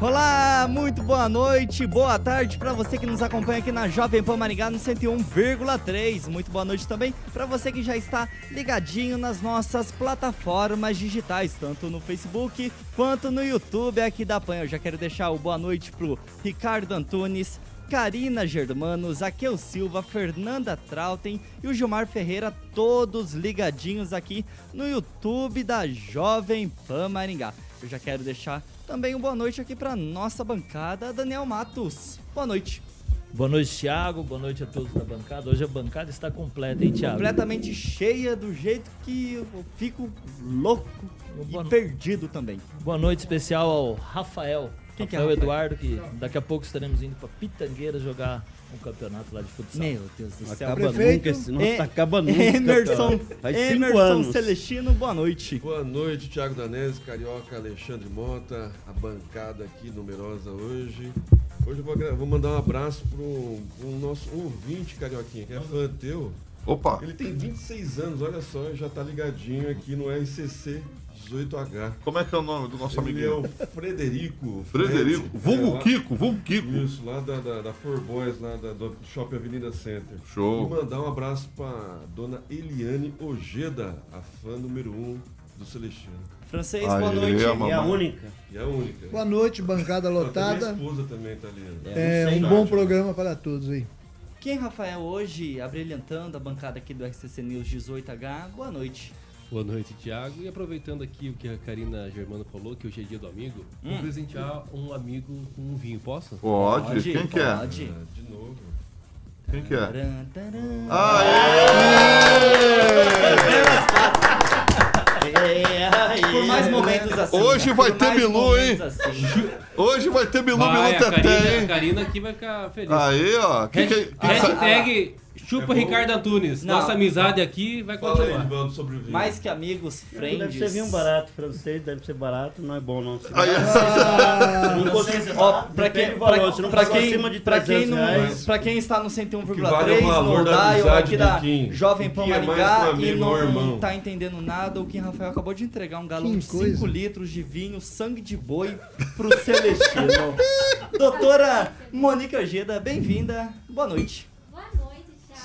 Olá, muito boa noite, boa tarde para você que nos acompanha aqui na Jovem Pan Maringá no 101,3. Muito boa noite também para você que já está ligadinho nas nossas plataformas digitais, tanto no Facebook quanto no YouTube aqui da Pan. Eu já quero deixar o boa noite pro Ricardo Antunes, Karina Germano, Zaqueu Silva, Fernanda Trautem e o Gilmar Ferreira, todos ligadinhos aqui no YouTube da Jovem Pan Maringá. Eu já quero deixar também uma boa noite aqui para nossa bancada, Daniel Matos. Boa noite. Boa noite, Thiago. Boa noite a todos da bancada. Hoje a bancada está completa, hein, Thiago? Completamente cheia do jeito que eu fico louco Boa e no- perdido também. Boa noite especial ao Rafael. Quem que é Rafael Rafael? Eduardo, que daqui a pouco estaremos indo para Pitangueira jogar um campeonato lá de futsal. Meu Deus do céu. Acaba Prefeito, nunca, esse- não E- acaba nunca. Emerson. Faz Emerson anos. Celestino, boa noite. Boa noite, Thiago Danese, Carioca, Alexandre Mota, a bancada aqui numerosa hoje. Hoje eu vou, vou mandar um abraço pro, um nosso ouvinte, Carioquinha, que é fã teu. Opa, Ele tem 26 anos, olha só, já tá ligadinho aqui no RCC 18H. como é que é o nome do nosso Ele é amiguinho? o Frederico. Frederico, Fred, vulgo é, lá- Kiko, vulgo Kiko. Isso, lá da, da, da Four Boys, lá da, do Shopping Avenida Center. Show. E mandar um abraço pra dona Eliane Ojeda, a fã número 1 um do Celestino. Francês, boa Aê, noite. É a mamãe. única. E a única. Boa noite, bancada lotada. Minha esposa também tá ali. É não sei, um bom programa para todos aí. Quem, Rafael, hoje abrilhantando a bancada aqui do RCC News 18H, boa noite. Boa noite, Thiago. E aproveitando aqui o que a Karina Germano falou, que hoje é dia do amigo, vou presentear um amigo com um vinho, posso? Pode, quem que é? Pode. Ah, de novo. Quem que é? Taran, taran. Por mais momentos assim. Hoje né? vai Por ter mais Bilu, hein? assim. Hoje vai ter Bilu Bilu Vai, a Teté, Karina, a hein? Karina aqui vai ficar feliz. Aí, ó. Quem que, quem que sa- Hashtag chupa É. Ricardo Antunes. Não. Nossa amizade aqui vai Fala aí, continuar. Edvaldo, sobre o vinho. Mais que amigos, friends. Deve ser vinho barato, francês, deve ser barato, não é bom não. Se Aí, não consigo- Ó, pra quem, valor, pra, pra quem, acima de pra, quem 300 não, pra quem está no O que 101,3 vale é no da dial aqui da Kim. Jovem O Pan Kim é Maringá que um e não irmão. tá entendendo nada, o Kim Rafael acabou de entregar um galão Que de 5 coisa. litros de vinho, sangue de boi pro Celestino. Doutora Mônica Ojeda, bem-vinda, boa noite.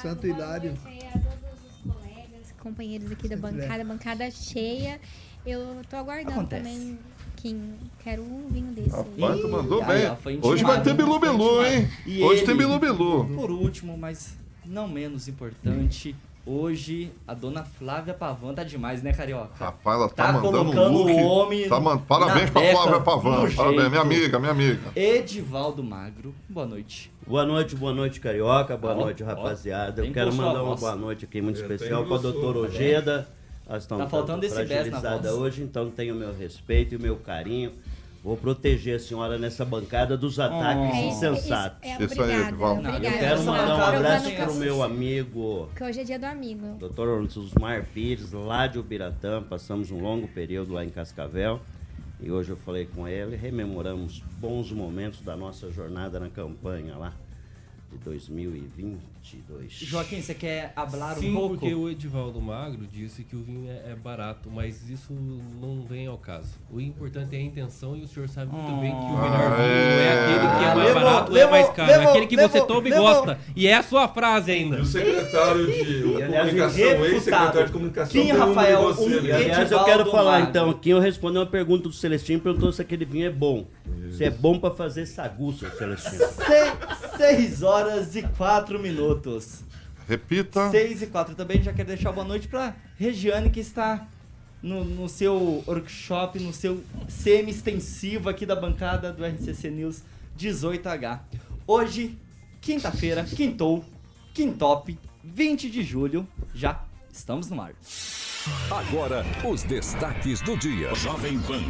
Santo Boa Hilário. noite aí a todos os colegas, companheiros aqui da Santo bancada, bancada cheia. Eu tô aguardando Acontece. também quem quero um vinho desse. aí. Rapaz, tu mandou Ih, bem. aí, Hoje vai ter Bilu foi Bilu, intimado. hein? E Hoje ele- tem Bilu Bilu. Por último, mas não menos importante, hoje a dona Flávia Pavan tá demais, né, Carioca? Rapaz, ela tá, Tá mandando um colocando look. o homem Tá man- Parabéns pra beca, Flávia Pavan. Parabéns, minha amiga, minha amiga. Edivaldo Magro, boa noite. Boa noite, boa noite, Carioca. Boa Ó, noite, ó, rapaziada. bem Eu quero mandar uma boa noite aqui muito até especial para a engrossou, doutora tá Ojeda. Elas estão Tá faltando esse hoje, então tenho o meu respeito e o meu carinho. Vou proteger a senhora nessa bancada dos ataques Oh. É, insensatos. É, é, Isso aí. Não, eu. Quero mandar um abraço pro essas- meu amigo Porque hoje é dia do amigo. Dr. Osmar Pires, lá de Ubiratã, passamos um longo período lá em Cascavel. E hoje eu falei com ele, rememoramos bons momentos da nossa jornada na campanha lá de 2022. Joaquim, você quer hablar Sim, um pouco? porque o Edivaldo Magro disse que o vinho é, é barato, mas isso não vem ao caso. O importante é a intenção e o senhor sabe muito bem que o melhor Ah, vinho é é. aquele que é mais barato ou é mais caro. levou, aquele que você levou, toma e gosta. E é a sua frase ainda. E o secretário de E, comunicação, ex-secretário de comunicação, de Rafael, você, um? E, aliás, eu quero falar Magro. então aqui, eu respondi uma pergunta do Celestino, perguntou se aquele vinho é bom. Se é bom pra fazer sagu, seu Celestino. Se- Seis horas e quatro minutos. Repita. 6 e 4 também já quero deixar boa noite pra Regiane que está no, no seu workshop, no seu semi-extensivo aqui da bancada do RCC News 18H. Hoje, quinta-feira, quintou, quintop, 20 de julho, já estamos no ar. Agora, os destaques do dia. Jovem Pan.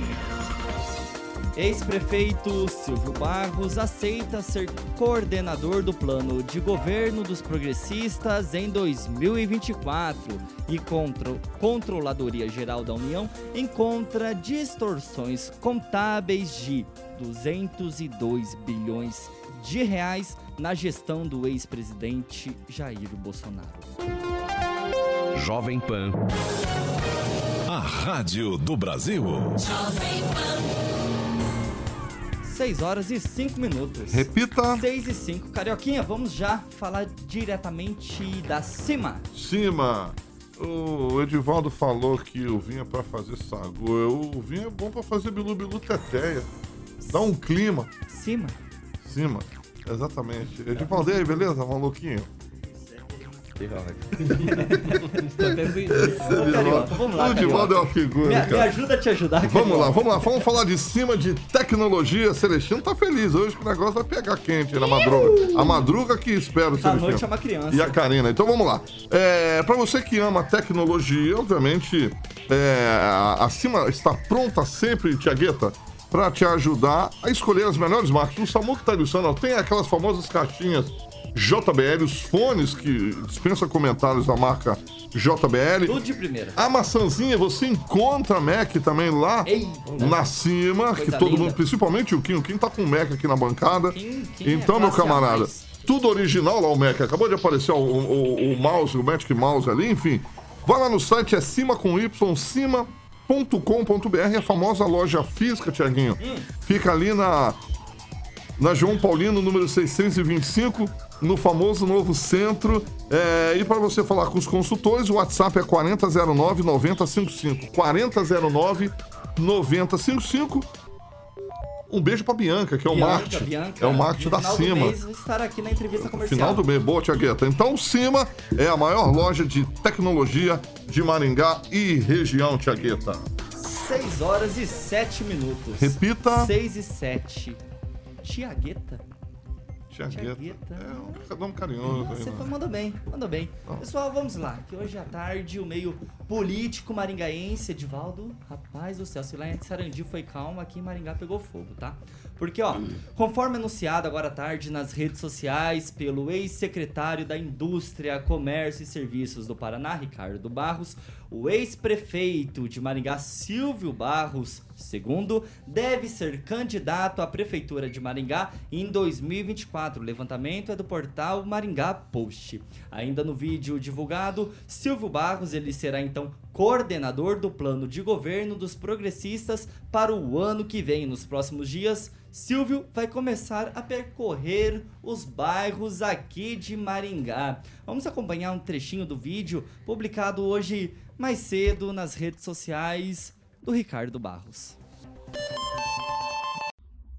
Ex-prefeito Silvio Barros aceita ser coordenador do plano de governo dos progressistas em 2024 e contro Controladoria Geral da União encontra distorções contábeis de 202 bilhões de reais na gestão do ex-presidente Jair Bolsonaro. Jovem Pan. A Rádio do Brasil. 6 horas e 5 minutos. Repita. 6 e 5. Carioquinha, vamos já falar diretamente da cima. Cima. O Edivaldo falou que o vinho é pra fazer sagu. O vinho é bom pra fazer bilu-bilu teteia. Dá um clima. Cima. Cima. Exatamente. Edivaldo, e aí, beleza, maluquinho? Tô até sem- Ô, Carioca, vamos lá, O é uma figura, Me, me ajuda a te ajudar, Vamos Carioca. lá, vamos lá, vamos falar de cima de tecnologia. Celestino tá feliz hoje que o negócio vai pegar quente na madruga. A madruga que espera o A Celestino. noite é uma criança. E a Karina. Então vamos lá. É, para você que ama tecnologia, obviamente, é, a a Cima está pronta sempre, Tiagueta, para te ajudar a escolher as melhores marcas. O Samu que tá ilustrando, ó, tem aquelas famosas caixinhas JBL, os fones que dispensa comentários da marca JBL. Tudo de primeira. A maçãzinha você encontra Mac também lá Ei, na cima, que todo linda. mundo, principalmente o Kim, o Kim tá com o Mac aqui na bancada. Kim- Kim é então, meu A camarada, mais. tudo original lá o Mac. Acabou de aparecer o, o, o mouse, o Magic Mouse ali, enfim. Vai lá no site, é cima com Y, cima.com.br, a famosa loja física, Tiaguinho. Hum. Fica ali na, na João Paulino, número 625, no famoso novo centro. É, e para você falar com os consultores, o WhatsApp é 4009-9055. 4009-9055. Um beijo pra Bianca, que é o Bianca, marketing. Bianca, é o marketing da final do Cima. mês, estar aqui na entrevista comercial. Final do mês, boa, Tiagueta. Então, Cima é a maior loja de tecnologia de Maringá e região, Tiagueta. 6 horas e 7 minutos. Repita. 6 e 7. Tiagueta? Tiagueta. Tiagueta. É um cadão carinhoso. aí, Você né? foi, mandou bem, mandou bem. Pessoal, vamos lá, que hoje à tarde o meio político maringaense, Edivaldo, rapaz do céu, se lá em Sarandi foi calmo, aqui em Maringá pegou fogo, tá? Porque, ó, conforme anunciado agora à tarde nas redes sociais pelo ex-secretário da Indústria, Comércio e Serviços do Paraná, Ricardo Barros, o ex-prefeito de Maringá, Silvio Barros II, deve ser candidato à prefeitura de Maringá em 2024. O levantamento é do portal Maringá Post. Ainda no vídeo divulgado, Silvio Barros ele será então coordenador do plano de governo dos progressistas para o ano que vem. Nos próximos dias, Silvio vai começar a percorrer os bairros aqui de Maringá. Vamos acompanhar um trechinho do vídeo publicado hoje mais cedo nas redes sociais do Ricardo Barros.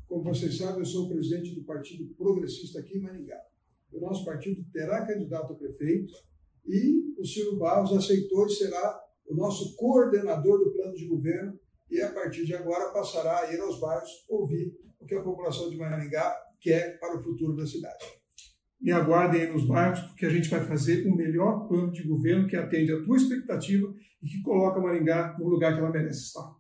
Como vocês sabem, eu sou o presidente do Partido Progressista aqui em Maringá. O nosso partido terá candidato a prefeito e o Silvio Barros aceitou e será o nosso coordenador do plano de governo e a partir de agora passará a ir aos bairros ouvir o que a população de Maringá quer para o futuro da cidade. Me aguardem aí nos bairros, porque a gente vai fazer o melhor plano de governo que atende a tua expectativa e que coloca Maringá no lugar que ela merece estar.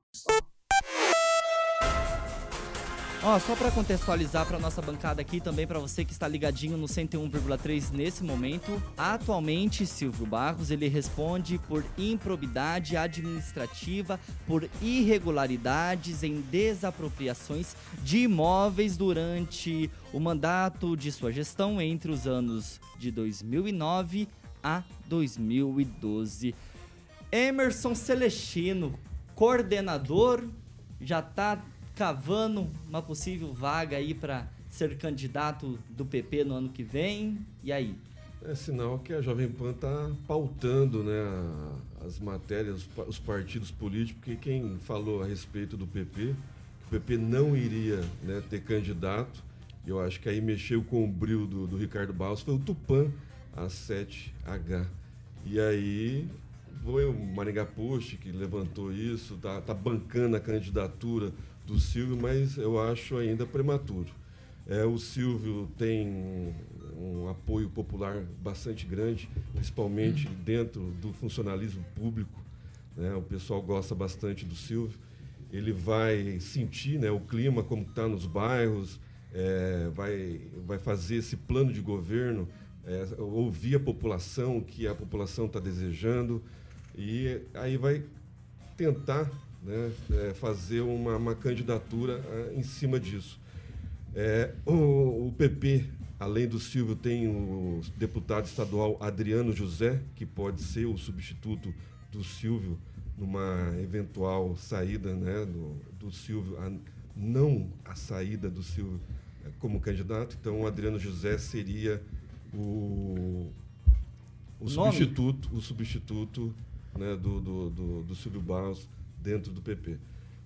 Ó, só para contextualizar para nossa bancada aqui também para você que está ligadinho no 101,3 nesse momento, atualmente Silvio Barros ele responde por improbidade administrativa, por irregularidades em desapropriações de imóveis durante o mandato de sua gestão entre os anos de 2009 a 2012. Emerson Celestino, coordenador, já tá cavando uma possível vaga aí para ser candidato do PP no ano que vem. E aí? É sinal que a Jovem Pan está pautando né, as matérias, os pa- os partidos políticos, porque quem falou a respeito do PP, que o PP não iria né, ter candidato, eu acho que aí mexeu com o bril do, do Ricardo Barros, foi o Tupan, a 7H. E aí foi o Maringá Post que levantou isso, tá, tá bancando a candidatura do Silvio, mas eu acho ainda prematuro. É, o Silvio tem um, um apoio popular bastante grande, principalmente dentro do funcionalismo público. né? O pessoal gosta bastante do Silvio. ele vai sentir né, o clima, como está nos bairros, é, vai, vai fazer esse plano de governo, é, ouvir a população, o que a população está desejando, e aí vai tentar né, é, fazer uma, uma candidatura é, em cima disso. É, o, o, PP, além do Silvio, tem o deputado estadual Adriano José, que pode ser o substituto do Silvio numa eventual saída né, do, do Silvio, a, não a saída do Silvio é, como candidato. Então, o Adriano José seria o, o substituto, o substituto né, do, do, do, do Silvio Barros dentro do PP.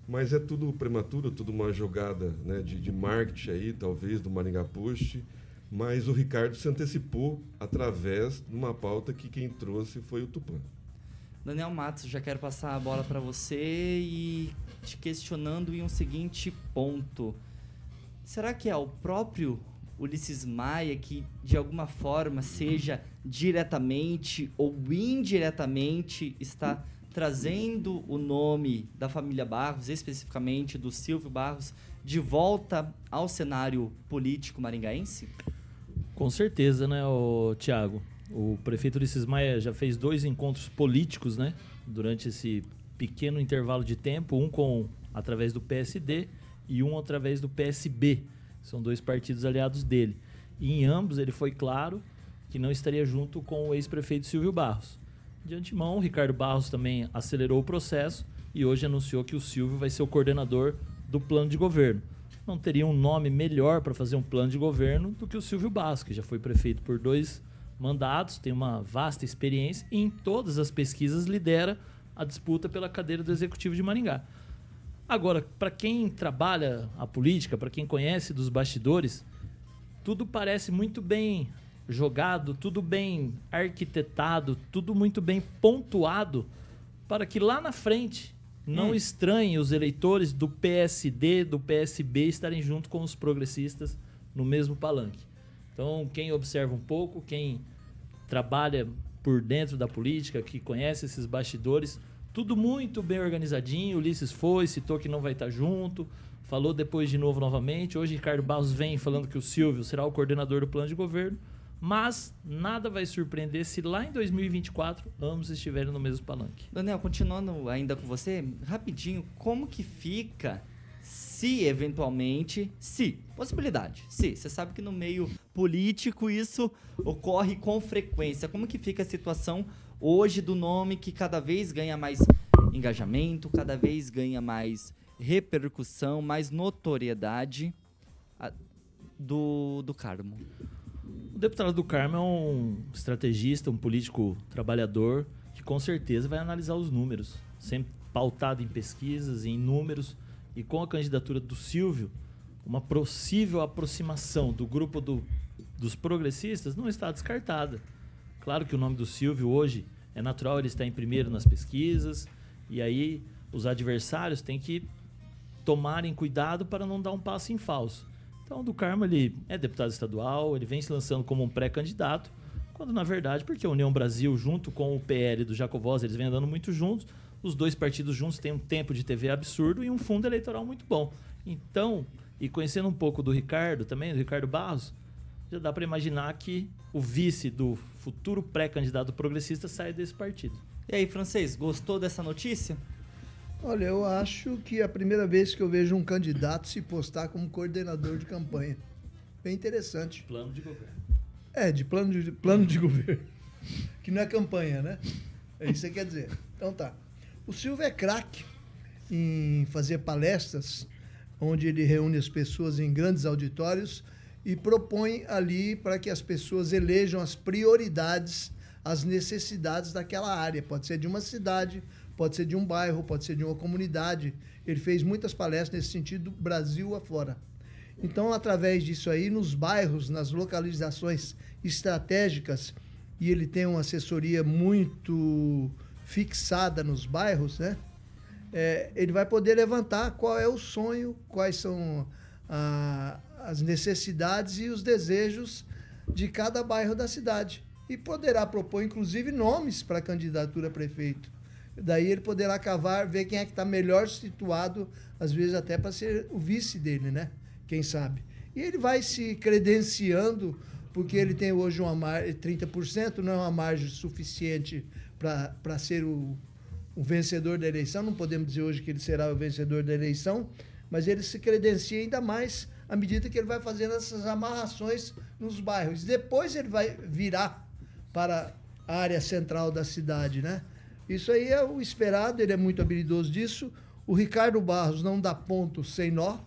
Mas é tudo prematuro, tudo uma jogada né, de, de marketing aí, talvez, do Maringá Post. Mas o Ricardo se antecipou através de uma pauta que quem trouxe foi o Tupã. Daniel Matos, já quero passar a bola para você e te questionando em um seguinte ponto. Será que é o próprio Ulisses Maia que, de alguma forma, seja diretamente ou indiretamente, está trazendo o nome da família Barros, especificamente do Silvio Barros, de volta ao cenário político maringaense? Com certeza, né, Tiago? O prefeito Ulisses Maia já fez dois encontros políticos, né? Durante esse pequeno intervalo de tempo, um com através do PSD e um através do PSB. São dois partidos aliados dele. E em ambos ele foi claro que não estaria junto com o ex-prefeito Silvio Barros. De antemão, Ricardo Barros também acelerou o processo e hoje anunciou que o Silvio vai ser o coordenador do plano de governo. Não teria um nome melhor para fazer um plano de governo do que o Silvio Barros, que já foi prefeito por dois mandatos, tem uma vasta experiência e em todas as pesquisas lidera a disputa pela cadeira do Executivo de Maringá. Agora, para quem trabalha a política, para quem conhece dos bastidores, tudo parece muito bem jogado, tudo bem arquitetado, tudo muito bem pontuado para que lá na frente não hum. estranhe os eleitores do PSD, do PSB estarem junto com os progressistas no mesmo palanque. Então, quem observa um pouco, quem trabalha por dentro da política, que conhece esses bastidores, tudo muito bem organizadinho. Ulisses foi, citou que não vai estar junto, falou depois de novo novamente. Hoje Ricardo Barros vem falando que o Silvio será o coordenador do plano de governo, mas nada vai surpreender se lá em 2024 ambos estiverem no mesmo palanque. Daniel, continuando ainda com você, rapidinho, como que fica se eventualmente, se, possibilidade, se, você sabe que no meio político isso ocorre com frequência. Como que fica a situação hoje do nome que cada vez ganha mais engajamento, cada vez ganha mais repercussão, mais notoriedade do, do Carmo? O deputado do Carmo é um estrategista, um político trabalhador que com certeza vai analisar os números, sempre pautado em pesquisas, em números e com a candidatura do Silvio, uma possível aproximação do grupo do, dos progressistas não está descartada. Claro que o nome do Silvio hoje é natural, ele está em primeiro nas pesquisas, e aí os adversários têm que tomarem cuidado para não dar um passo em falso. Então, do Carmo ele é deputado estadual, ele vem se lançando como um pré-candidato, quando na verdade, porque a União Brasil, junto com o PL do Jacovós, eles vêm andando muito juntos, os dois partidos juntos têm um tempo de TV absurdo e um fundo eleitoral muito bom. Então, e conhecendo um pouco do Ricardo também, do Ricardo Barros, já dá para imaginar que o vice do futuro pré-candidato progressista sai desse partido. E aí, francês, gostou dessa notícia? Olha, eu acho que é a primeira vez que eu vejo um candidato se postar como coordenador de campanha. Bem interessante. Plano de governo. É, de plano de, plano de governo. Que não é campanha, né? É isso que você quer dizer. Então tá. O Silvio é craque em fazer palestras, onde ele reúne as pessoas em grandes auditórios e propõe ali para que as pessoas elejam as prioridades, as necessidades daquela área. Pode ser de uma cidade, pode ser de um bairro, pode ser de uma comunidade. Ele fez muitas palestras nesse sentido, Brasil afora. Então, através disso aí, nos bairros, nas localizações estratégicas, e ele tem uma assessoria muito fixada nos bairros, né? É, ele vai poder levantar qual é o sonho, quais são a, as necessidades e os desejos de cada bairro da cidade. E poderá propor, inclusive, nomes para candidatura a prefeito. Daí ele poderá cavar, ver quem é que está melhor situado, às vezes até para ser o vice dele, né? Quem sabe. E ele vai se credenciando, porque ele tem hoje uma margem, 30%, não é uma margem suficiente para ser o, o vencedor da eleição. Não podemos dizer hoje que ele será o vencedor da eleição, mas ele se credencia ainda mais à medida que ele vai fazendo essas amarrações nos bairros. Depois ele vai virar para a área central da cidade, né? Isso aí é o esperado, ele é muito habilidoso disso. O Ricardo Barros não dá ponto sem nó.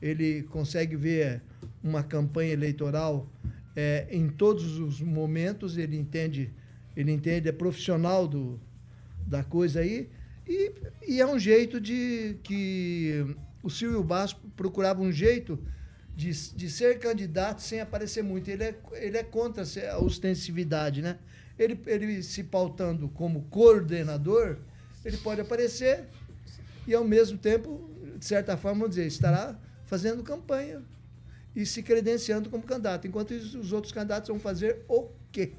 Ele consegue ver uma campanha eleitoral é, em todos os momentos, ele entende, ele entende, é profissional do, da coisa aí. E, e é um jeito de que o Silvio Barros procurava um jeito de, de ser candidato sem aparecer muito. Ele é, ele é contra a ostensividade, né? Ele, ele se pautando como coordenador, ele pode aparecer e, ao mesmo tempo, de certa forma, vamos dizer, estará fazendo campanha e se credenciando como candidato. Enquanto isso, os outros candidatos vão fazer o quê?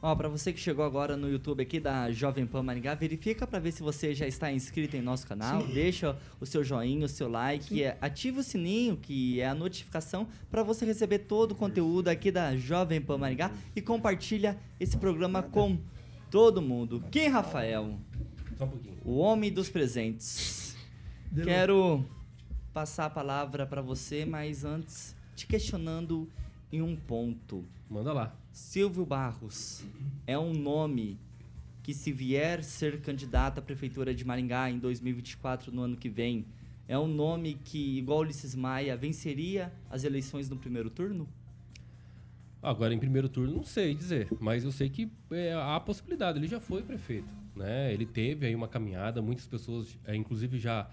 Ó, para você que chegou agora no YouTube aqui da Jovem Pan Maringá, verifica para ver se você já está inscrito em nosso canal, Sim. deixa o seu joinha, o seu like, é, ativa o sininho, que é a notificação para você receber todo o conteúdo aqui da Jovem Pan Maringá e compartilha esse programa com todo mundo. Quem, Rafael? Só um pouquinho. O homem dos presentes. Quero passar a palavra para você, mas antes te questionando em um ponto. Manda lá. Silvio Barros é um nome que, se vier ser candidato à Prefeitura de Maringá em 2024, no ano que vem, é um nome que, igual Ulisses Maia, venceria as eleições no primeiro turno? Agora, em primeiro turno, não sei dizer, mas eu sei que é, há a possibilidade. Ele já foi prefeito, né? Ele teve aí uma caminhada, muitas pessoas, é, inclusive, já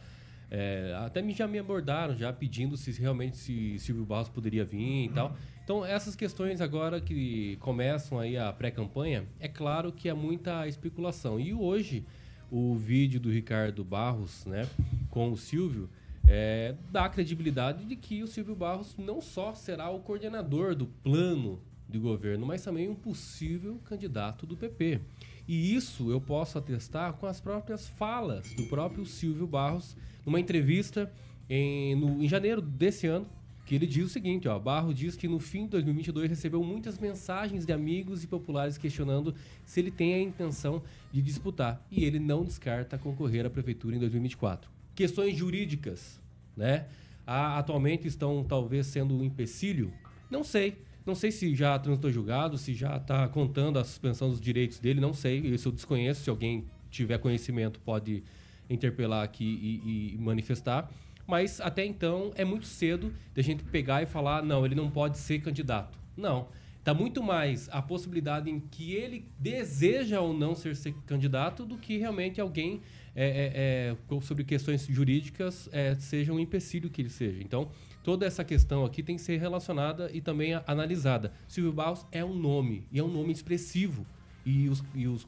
é, até me, já me abordaram, já pedindo se realmente se Silvio Barros poderia vir e tal. Então, essas questões agora que começam aí a pré-campanha, é claro que há muita especulação. E hoje, o vídeo do Ricardo Barros, né, com o Silvio, é, dá credibilidade de que o Silvio Barros não só será o coordenador do plano de governo, mas também um possível candidato do PP. E isso eu posso atestar com as próprias falas do próprio Silvio Barros, numa entrevista em, no, em janeiro desse ano, que ele diz o seguinte, ó, Barro diz que no fim de 2022 recebeu muitas mensagens de amigos e populares questionando se ele tem a intenção de disputar e ele não descarta concorrer à prefeitura em 2024. Questões jurídicas, né? Há, atualmente estão talvez sendo um empecilho? Não sei. Não sei se já transitou julgado, se já está contando a suspensão dos direitos dele, não sei. Isso eu desconheço. Se alguém tiver conhecimento, pode interpelar aqui e, e manifestar. Mas até então é muito cedo de a gente pegar e falar, não, ele não pode ser candidato. Não. Está muito mais a possibilidade em que ele deseja ou não ser, ser candidato do que realmente alguém é, é, é, sobre questões jurídicas é, seja um empecilho que ele seja. Então, toda essa questão aqui tem que ser relacionada e também analisada. Silvio Barros é um nome, e é um nome expressivo. E os, e os,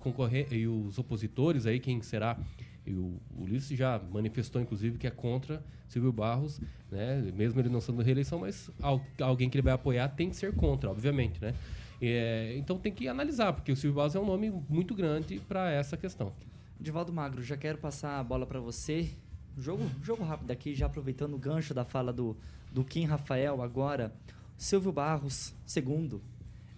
e os opositores aí, quem será e o Ulisses já manifestou, inclusive, que é contra Silvio Barros, né? mesmo ele não sendo reeleição, mas alguém que ele vai apoiar tem que ser contra, obviamente. Né? É, então tem que analisar, porque o Silvio Barros é um nome muito grande para essa questão. Divaldo Magro, já quero passar a bola para você. Jogo, jogo rápido aqui, já aproveitando o gancho da fala do, do Kim Rafael agora. Silvio Barros, segundo,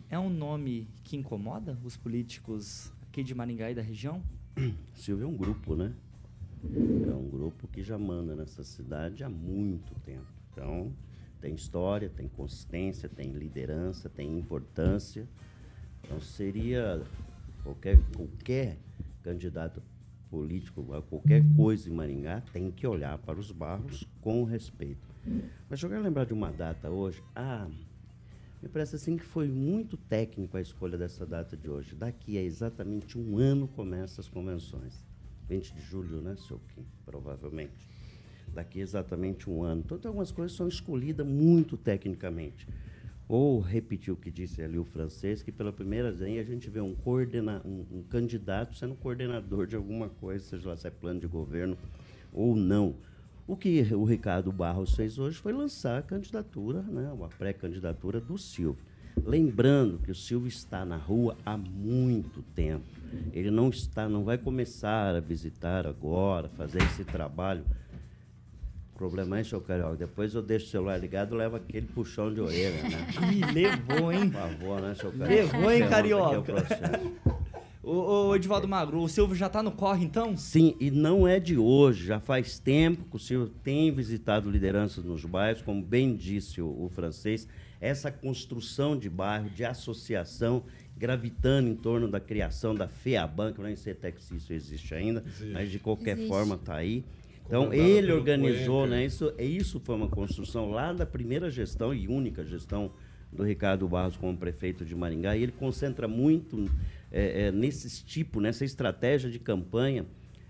é um nome que incomoda os políticos aqui de Maringá e da região? Silvio é um grupo, né? É um grupo que já manda nessa cidade há muito tempo. Então, tem história, tem consistência, tem liderança, tem importância. Então, seria qualquer, qualquer candidato político, qualquer coisa em Maringá, tem que olhar para os barros com respeito. Mas eu quero lembrar de uma data hoje. Ah, me parece assim que foi muito técnico a escolha dessa data de hoje. Daqui a exatamente um ano começam as convenções. 20 de julho, né, seu Kim? Provavelmente. Daqui a exatamente um ano. Então, tem algumas coisas são escolhidas muito tecnicamente. Ou repetir o que disse ali o francês, que pela primeira vez a gente vê um, coordena, um, um candidato sendo coordenador de alguma coisa, seja lá se é plano de governo ou não. O que o Ricardo Barros fez hoje foi lançar a candidatura, né, uma pré-candidatura do Silvio. Lembrando que o Silvio está na rua há muito tempo. Ele não está, não vai começar a visitar agora, fazer esse trabalho. O problema é, seu Carioca, depois eu deixo o celular ligado e levo aquele puxão de orelha, né? Ih, levou, hein? Por favor, né, seu Carioca? Levou, hein, Carioca? Ô, ô, Edivaldo Magro, o Silvio já tá no corre, então? Sim, e não é de hoje, já faz tempo que o Silvio tem visitado lideranças nos bairros, como bem disse o, o francês, essa construção de bairro, de associação, gravitando em torno da criação da FEABAN, que eu nem sei até que se isso existe ainda, mas de qualquer Existe. forma está aí. Então, ele organizou, Cuenca. né? Isso, é isso foi uma construção lá da primeira gestão e única gestão do Ricardo Barros como prefeito de Maringá. E ele concentra muito é, é, nesses tipo, nessa estratégia de campanha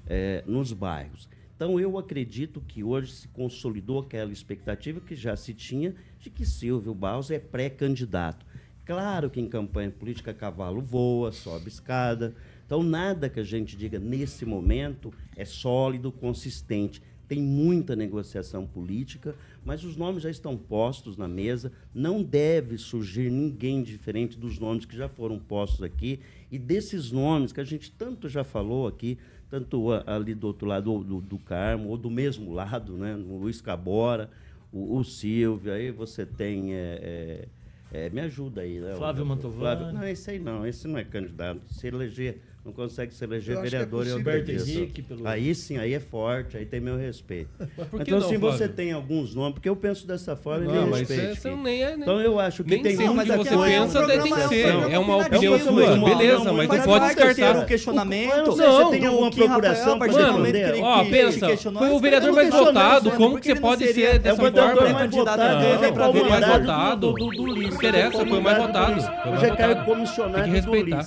é, nos bairros. Então, eu acredito que hoje se consolidou aquela expectativa que já se tinha de que Silvio Barros é pré-candidato. Claro que em campanha política cavalo voa, sobe escada. Então, nada que a gente diga nesse momento é sólido, consistente. Tem muita negociação política, mas os nomes já estão postos na mesa. Não deve surgir ninguém diferente dos nomes que já foram postos aqui e desses nomes que a gente tanto já falou aqui, tanto ali do outro lado do, do Carmo, ou do mesmo lado, né? O Luiz Cabora, o, o Silvio, aí você tem. é, é, é, me ajuda aí, né? Flávio Mantovani. Não, esse aí não, esse não é candidato. Se eleger, não consegue se eleger Eu é vereador, eu possível. agradeço. Alberto Henrique, pelo- Aí sim, aí é forte, aí tem meu respeito. Então, não, se você Flávio? tem alguns nomes, porque eu penso dessa forma, Não, e me você- você filho. nem é- nem- então eu acho que nem tem sempre muita você coisa. pensa tem que ser. É uma opinião opinião sua, não, beleza, não, mas não pode descartar. um questionamento. Eu não Não, se tem alguma procuração a para partir do momento responder. que ele- Ó, pensa, foi o vereador eu mais não votado, como que você não pode ser dessa É o vereador forma? mais candidato votado, a ele é mais votado. do- do- do Ulisses. Não interessa, foi o mais votado. Foi o mais Hoje é cargo votado. comissionário Tem que do respeitar.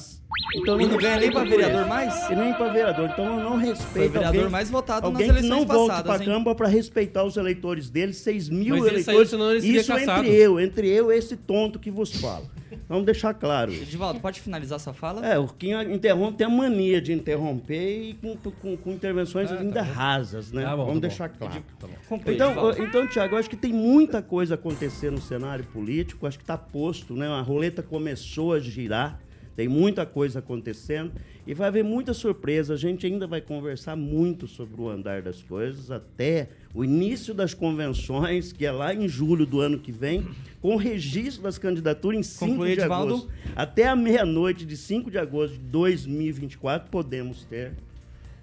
Então, E não ganha nem pra vereador ele. mais? E nem para vereador. Então eu não respeito Foi o vereador alguém, mais votado nas alguém que eleições não volte passadas, para a hein? Câmara para respeitar os eleitores dele, 6 mil Mas ele saiu, eleitores. senão ele seria Isso caçado. entre eu, entre eu e esse tonto que vos fala. Vamos deixar claro isso. Edivaldo, pode finalizar sua fala? É, o Kim interrompe, tem a mania de interromper e com, com- com intervenções Ah, tá ainda bom. rasas, né? Tá bom, Vamos tá bom. deixar claro. Conclui, Então, Edivaldo. então, Tiago, eu acho que tem muita coisa acontecendo no cenário político, acho que está posto, né? A roleta começou a girar, tem muita coisa acontecendo e vai haver muita surpresa. A gente ainda vai conversar muito sobre o andar das coisas até o início das convenções, que é lá em julho do ano que vem, com o registro das candidaturas em 5 Conclui, de Edivaldo. agosto. Até a meia-noite de 5 de agosto de 2024 podemos ter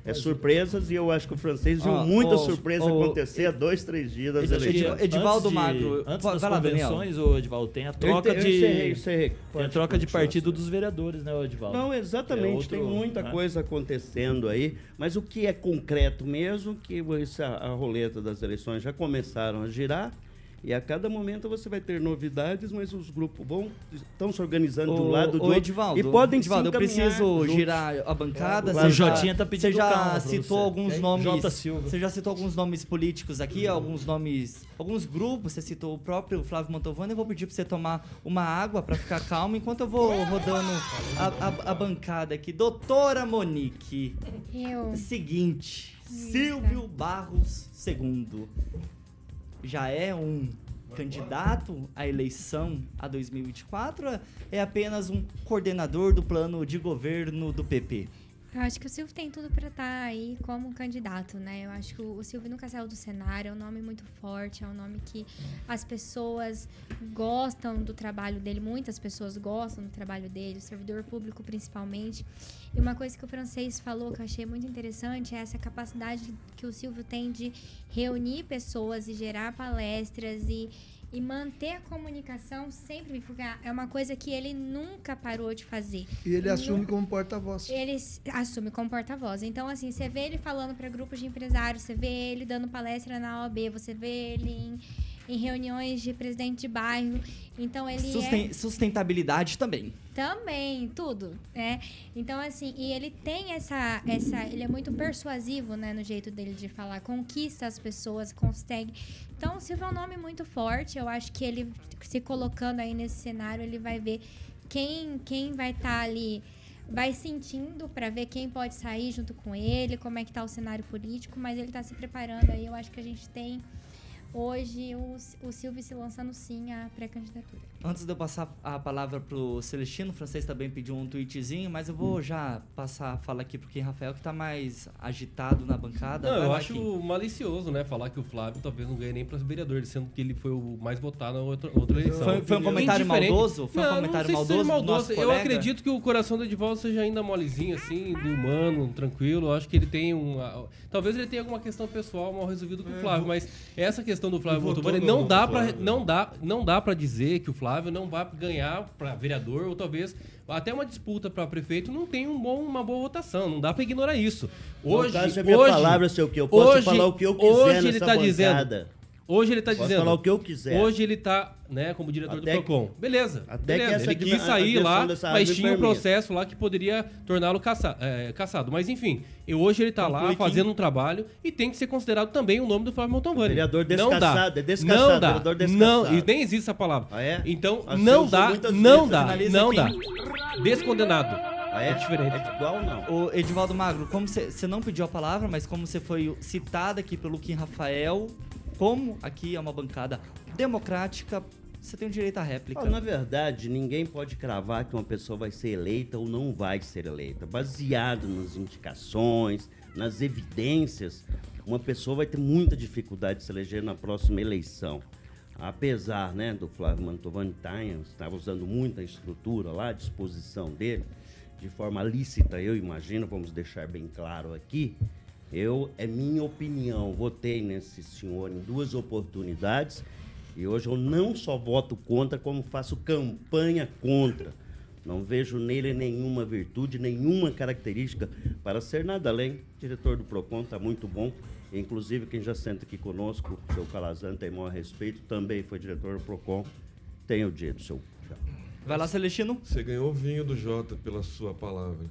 é, surpresas e eu acho que o francês viu muita ó, surpresa ó, acontecer há dois, três dias das eleições. Edi- Edivaldo Antes de- Magro, Antes vai das lá, Daniel. convenções, ô, Edivaldo, tem a Eu troca eu de. encerrei, encerrei. Tem a troca de partido dos vereadores, né, Edivaldo? Não, exatamente, É outro, tem muita né? coisa acontecendo aí, mas o que é concreto mesmo, que essa, a roleta das eleições já começaram a girar, e a cada momento você vai ter novidades, mas os grupos vão estão se organizando de um Ô, lado do ô, outro Edivaldo, e podem Edivaldo, eu preciso juntos. girar a bancada. O Você já, Jotinha tá pedindo você já pra citou você. alguns Hein? nomes. Jota Silva. Você já citou alguns nomes políticos aqui, alguns nomes, alguns grupos. Você citou o próprio Flávio Mantovani. Eu vou pedir para você tomar uma água para ficar calmo enquanto eu vou rodando a, a- a bancada aqui. Doutora Monique, Eu. seguinte, Silvio Barros II já é um candidato à eleição a 2024 ou é apenas um coordenador do plano de governo do PP? Eu acho que o Silvio tem tudo para estar aí como candidato, né? Eu acho que o o Silvio nunca saiu do cenário, é um nome muito forte, é um nome que as pessoas gostam do trabalho dele, muitas pessoas gostam do trabalho dele, o servidor público principalmente. E uma coisa que o francês falou que eu achei muito interessante é essa capacidade que o Silvio tem de reunir pessoas e gerar palestras e e manter a comunicação sempre, porque é uma coisa que ele nunca parou de fazer. E ele assume Nunca- como porta-voz. ele assume como porta-voz. Então, assim, você vê ele falando para grupos de empresários, você vê ele dando palestra na OAB, você vê ele em, em reuniões de presidente de bairro. Então, ele Susten- Sustentabilidade também. é também tudo, né? Então, assim, e ele tem essa, essa, ele é muito persuasivo, né, no jeito dele de falar, conquista as pessoas, consegue. Então, o Silvio é um nome muito forte. Eu acho que ele se colocando aí nesse cenário, ele vai ver quem, quem vai estar ali vai sentindo para ver quem pode sair junto com ele, como é que tá o cenário político, mas ele tá se preparando aí. Eu acho que a gente tem hoje o, o Silvio se lançando sim à pré-candidatura. Antes de eu passar a palavra pro Celestino, o francês também pediu um tweetzinho, mas eu vou já passar a fala aqui pro Kim Rafael, que tá mais agitado na bancada. Não, Vai eu lá, acho Kim. malicioso, né? Falar que o Flávio talvez não ganhe nem para vereador, sendo que ele foi o mais votado na outra, outra eleição. Foi- foi um comentário Indiferente- maldoso? Foi um não, comentário não sei se seja maldoso do nosso Eu colega? acredito que o coração do Edivaldo seja ainda molezinho, assim, do humano, tranquilo. Eu acho que ele tem um. Talvez ele tenha alguma questão pessoal mal resolvida com o Flávio, mas essa questão do Flávio no- não no dá para não dá não dá para dizer que o Flávio não vai ganhar para vereador ou talvez até uma disputa para prefeito não tem um bom, uma boa votação, não dá para ignorar isso. Hoje, no caso, é minha hoje, palavra, seu que eu posso hoje- falar o que eu quiser hoje nessa ele tá bancada. dizendo Hoje ele tá Posso dizendo. falar o que eu quiser. Hoje ele tá, né, como diretor Até do Procon. Beleza. até que beleza. essa ele quis sair lá, mas tinha um processo lá que poderia torná-lo caça- é, caçado. Mas enfim, e hoje ele tá lá fazendo um trabalho e tem que ser considerado também o nome do Flávio Montalvani. Vereador não dá. descaçado, é descaçado, Não dá. vereador descaçado. Não, e nem existe essa palavra. Ah, é? Então, Assim, não dá, não dá, não dá. Descondenado. Ah, é? É diferente. É igual ou não? Ô, Edivaldo Magro, como você não pediu a palavra, mas como você foi citado aqui pelo Kim Rafael, como aqui é uma bancada democrática, você tem o direito à réplica. Ah, na verdade, ninguém pode cravar que uma pessoa vai ser eleita ou não vai ser eleita. Baseado nas indicações, nas evidências, uma pessoa vai ter muita dificuldade de se eleger na próxima eleição. Apesar né, do Flávio Mantovani Tainha, estava usando muita estrutura lá à disposição dele, de forma lícita, eu imagino, vamos deixar bem claro aqui. Eu, é minha opinião, votei nesse senhor em duas oportunidades e hoje eu não só voto contra, como faço campanha contra. Não vejo nele nenhuma virtude, nenhuma característica para ser nada além. O diretor do PROCON está muito bom. Inclusive, quem já senta aqui conosco, o seu Calazan, tem maior respeito, também foi diretor do PROCON. Tem o dito, seu. Vai lá, Celestino. Você ganhou o vinho do Jota pela sua palavra.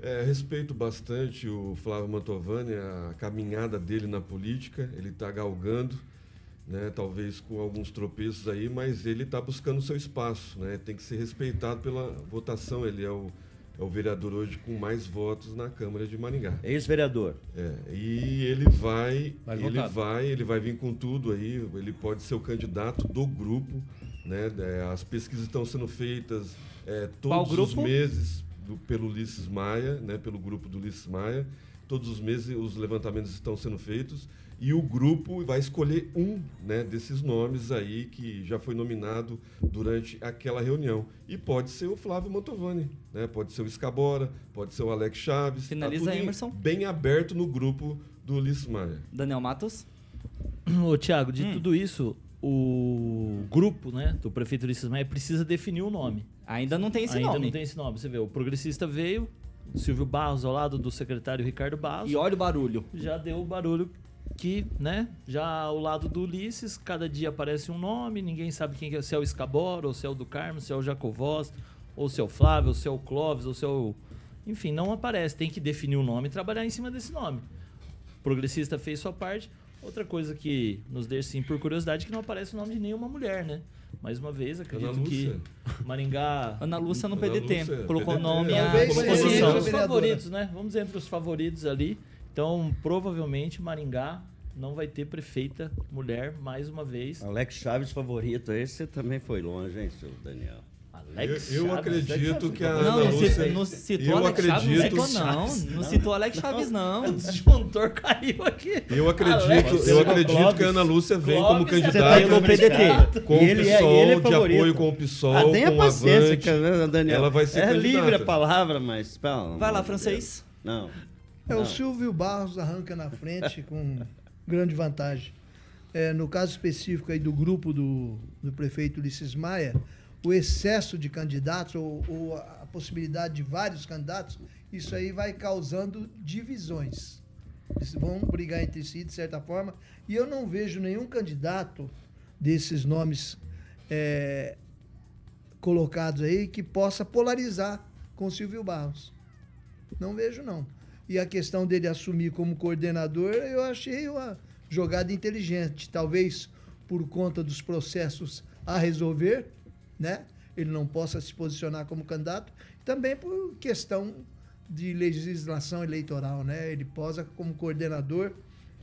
É, respeito bastante o Flávio Mantovani, a caminhada dele na política. Ele está galgando, né, talvez com alguns tropeços aí, mas ele está buscando o seu espaço. Né, tem que ser respeitado pela votação. Ele é o, é o vereador hoje com mais votos na Câmara de Maringá. Ex-vereador. É, e ele vai, ele votado. vai, ele vai vir com tudo aí. Ele pode ser o candidato do grupo, né? É, as pesquisas estão sendo feitas é, todos os meses do- pelo Ulisses Maia, né? Pelo grupo do Ulisses Maia. Todos os meses os levantamentos estão sendo feitos e o grupo vai escolher um, né? Desses nomes aí que já foi nominado durante aquela reunião e pode ser o Flávio Mantovani, né? Pode ser o Escabora, pode ser o Alex Chaves. Tá Finaliza em- Emerson. bem aberto no grupo do Ulisses Maia. Daniel Matos. Ô, Tiago, de Hum. tudo isso, o grupo, né, do prefeito Ulisses Maia precisa definir o nome. Ainda não tem esse Ainda nome. não tem esse nome. Você vê, o progressista veio, Silvio Barros ao lado do secretário Ricardo Barros. E olha o barulho. já deu o barulho que, né, já ao lado do Ulisses, cada dia aparece um nome, ninguém sabe quem que é, se é o Escabora, ou se é o do Carmo, se é o Jacovós, ou se é o Flávio, ou se é o Clóvis, ou se é o... Enfim, não aparece, tem que definir o nome e trabalhar em cima desse nome. O progressista fez sua parte. Outra coisa que nos deixa, sim, por curiosidade, é que não aparece o nome de nenhuma mulher, né? Mais uma vez, acredito Ana que Lúcia. Maringá Ana Lúcia no Ana PDT. Lúcia, Colocou o nome entre disposição. os favoritos, né? Vamos entre os favoritos ali. Então, provavelmente, Maringá não vai ter prefeita mulher mais uma vez. Alex Chaves favorito. Esse também foi longe, hein, seu Daniel? Alex eu, eu Chaves, acredito Alex que a. Não, Ana não, Lúcia. citou, não citou eu Alex Chaves, não acredito- citou não. Não citou Alex Chaves, não. O disjuntor caiu aqui. Eu acredito, Alex, eu acredito Clóvis. que a Ana Lúcia vem Clóvis, como candidata pelo PDT. com o ele é- PSOL, ele é de favorito. apoio com o PSOL, ah, tenha com o paciência, Avante. cara, Daniel. Ela vai ser É candidata. livre a palavra, mas... pelo Vai lá, francês. Não. É, Não. o Silvio Barros arranca na frente com grande vantagem. É, no caso específico aí do grupo do, do prefeito Ulisses Maia, o excesso de candidatos ou, ou a possibilidade de vários candidatos, isso aí vai causando divisões. Eles vão brigar entre si, de certa forma, e eu não vejo nenhum candidato desses nomes é, colocados aí que possa polarizar com Silvio Barros. Não vejo, não. E a questão dele assumir como coordenador, eu achei uma jogada inteligente. Talvez por conta dos processos a resolver, né? Ele não possa se posicionar como candidato. Também por questão de legislação eleitoral, né? Ele posa como coordenador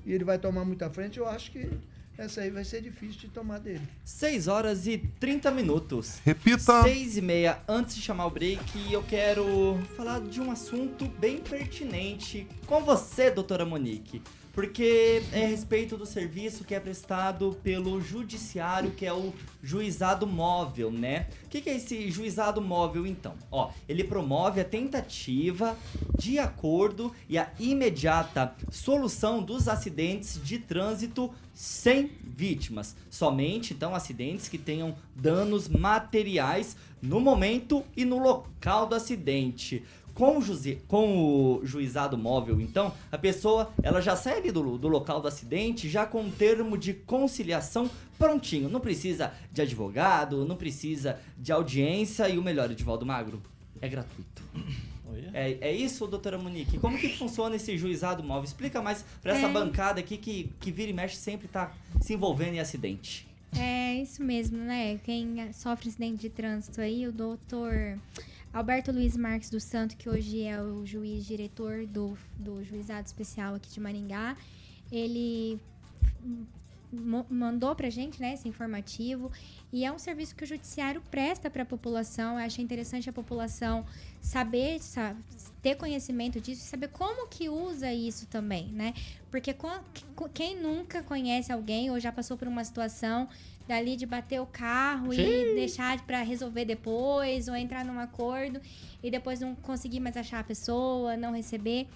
e ele vai tomar muita frente. Eu acho que essa aí vai ser difícil de tomar dele. 6 horas e 30 minutos. Repita. 6 e meia, antes de chamar o break, eu quero falar de um assunto bem pertinente com você, doutora Monique. Porque é a respeito do serviço que é prestado pelo judiciário, que é o juizado móvel, né? O que, que é esse juizado móvel, então? Ó, ele promove a tentativa de acordo e a imediata solução dos acidentes de trânsito sem vítimas. Somente, então, acidentes que tenham danos materiais no momento e no local do acidente. Com o, com o juizado móvel, então, a pessoa ela já sai ali do, do local do acidente já com um termo de conciliação prontinho. Não precisa de advogado, não precisa de audiência e o melhor, Edivaldo Magro, é gratuito. É, é isso, doutora Monique? Como que funciona esse juizado móvel? Explica mais pra essa É. bancada aqui que, que vira e mexe sempre tá se envolvendo em acidente. É isso mesmo, né? Quem sofre acidente de trânsito aí, o doutor Alberto Luiz Marques do Santo, que hoje é o juiz diretor do, do juizado especial aqui de Maringá, ele mandou pra gente, né, esse informativo, e é um serviço que o judiciário presta para a população. Eu achei interessante a população saber, sa- ter conhecimento disso e saber como que usa isso também, né? Porque quem nunca conhece alguém ou já passou por uma situação dali de bater o carro e deixar para resolver depois ou entrar num acordo e depois não conseguir mais achar a pessoa, não receber.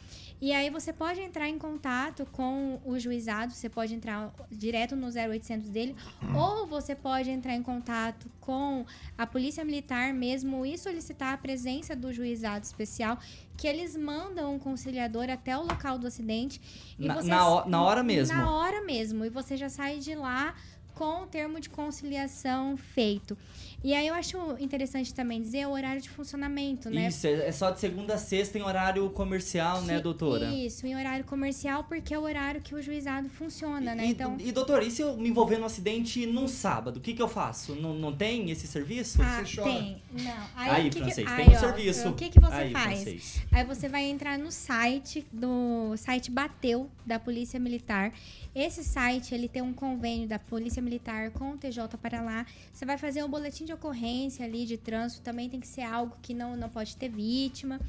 E aí você pode entrar em contato com o juizado, você pode entrar direto no 0800 dele, ou você pode entrar em contato com a Polícia Militar mesmo e solicitar a presença do juizado especial, que eles mandam um conciliador até o local do acidente. E Na- você- na na hora mesmo? Na hora mesmo. E você já sai de lá com o termo de conciliação feito. E aí eu acho interessante também dizer o horário de funcionamento, né? Isso, é é só de segunda a sexta em horário comercial, né, Que- doutora? Isso, em horário comercial, porque é o horário que o juizado funciona, né? E, Então. e, doutora, e se eu me envolver num acidente num sábado? O que, que eu faço? Não, não tem esse serviço? Ah, Você chora. tem. Não. Aí, Aí, o que que- francês, aí, tem um ó, serviço. O que, que você Aí, faz? francês. Aí você vai entrar no site do site Bateu da Polícia Militar. Esse site ele tem um convênio da Polícia Militar com o TJ para lá. Você vai fazer um boletim de ocorrência ali de trânsito. Também tem que ser algo que não, não pode ter vítima.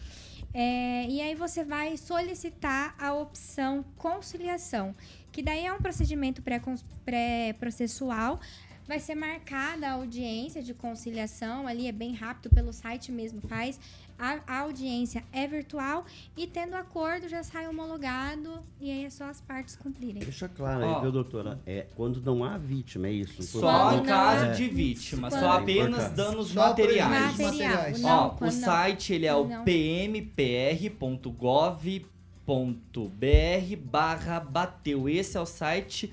É, e aí você vai solicitar a opção conciliação, que daí é um procedimento pré-processual. Vai ser marcada a audiência de conciliação, ali é bem rápido, pelo site mesmo faz. A, a audiência é virtual e tendo acordo já sai homologado e aí é só as partes cumprirem. Deixa claro aí, Ó. viu, doutora? É quando não há vítima, é isso? Só não caso é- de vítima, Quando- só apenas danos Só materiais. materiais. Não, Ó, o site ele é o pmpr.gov.br barra bateu. Esse é o site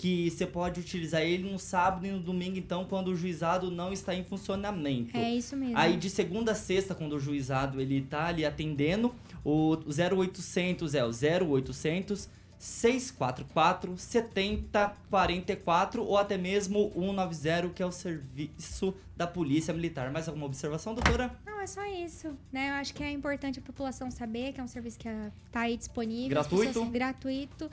que você pode utilizar ele no sábado e no domingo, então, quando o juizado não está em funcionamento. É isso mesmo. Aí de segunda a sexta, quando o juizado ele tá ali atendendo, o 0800 é o 0800 644 7044 ou até mesmo o 190, que é o serviço da Polícia Militar. Mais alguma observação, doutora? Não, é só isso, né? Eu acho que é importante a população saber que é um serviço que ah, tá aí disponível. Gratuito? pessoas- gratuito.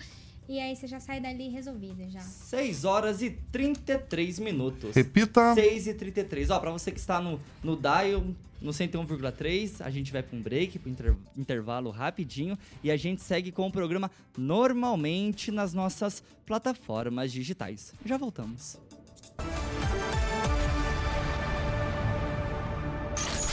E aí você já sai dali resolvida já. 6 horas e 33 minutos. Repita. 6 e 33. Ó, pra você que está no, no dial, no 101,3, a gente vai pra um break, pro inter- intervalo rapidinho, e a gente segue com o programa normalmente nas nossas plataformas digitais. Já voltamos.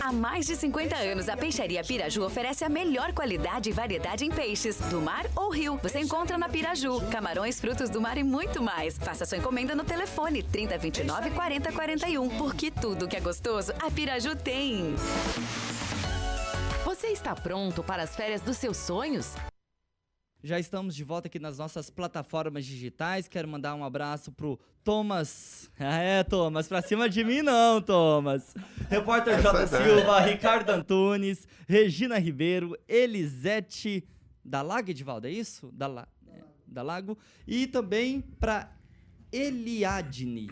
Há mais de 50 anos, a Peixaria Piraju oferece a melhor qualidade e variedade em peixes, do mar ou rio. Você encontra na Piraju, camarões, frutos do mar e muito mais. Faça sua encomenda no telefone 3029 4041, porque tudo que é gostoso, a Piraju tem. Você está pronto para as férias dos seus sonhos? Já estamos de volta aqui nas nossas plataformas digitais. Quero mandar um abraço pro Thomas. Ah, é, Thomas, pra cima de mim não, Thomas. Repórter J. Silva, Ricardo Antunes, Regina Ribeiro, Elisete Dalag, Edivaldo, é isso? Dala, é, Dalago. E também pra Eliadne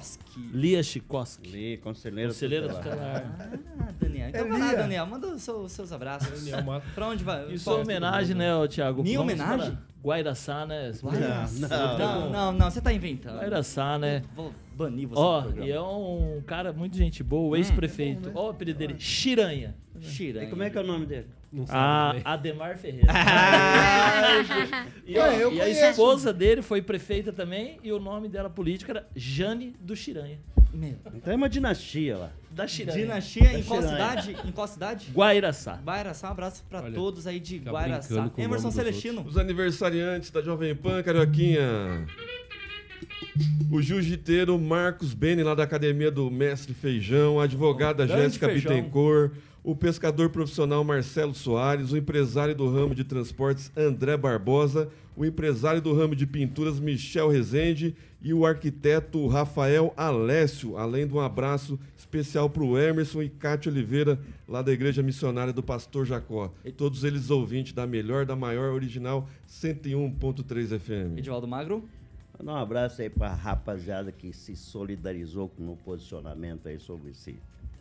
Chikoski. Lia Chikoski. Li, conselheiro. Conselheira tutelar. tutelar. Ah, Daniel. Então É vai lá, Lia. Daniel. Manda os seus, seus abraços. Daniel pra onde vai? Isso é homenagem, né, Thiago? Minha Vamos homenagem? para Guairaçá, né? Guairaçá. Não, Não, não, não, você tá inventando. Guairaçá, né? Vou banir você Ó, programa. e é um cara muito gente boa, Hum. o ex-prefeito. Ó, o apelido dele, Chiranha. Chiranha. E como é que é o nome dele? Não Ah, sabe. né? Ademar Ferreira. e, ó, Ué, e a esposa dele foi prefeita também, e o nome dela política era Jane do Chiranha. Meu. Então é uma dinastia lá. Da Chiranha. Dinastia em Da qual Chiranha. cidade? Em qual cidade? Guairaçá. Guairaçá, um abraço pra Olha, todos aí de Guairaçá. Emerson Celestino. Os aniversariantes da Jovem Pan, Carioquinha. O jiu-jiteiro Marcos Beni, lá da Academia do Mestre Feijão, a advogada Jéssica. Bittencourt, o pescador profissional Marcelo Soares, o empresário do ramo de transportes André Barbosa, o empresário do ramo de pinturas Michel Rezende e o arquiteto Rafael Alessio, além de um abraço especial para o Emerson e Cátia Oliveira, lá da Igreja Missionária do Pastor Jacó. Todos eles ouvintes da melhor, da maior original 101.3 FM. Edivaldo Magro. Mandar um abraço aí pra rapaziada que se solidarizou com o posicionamento aí sobre esse.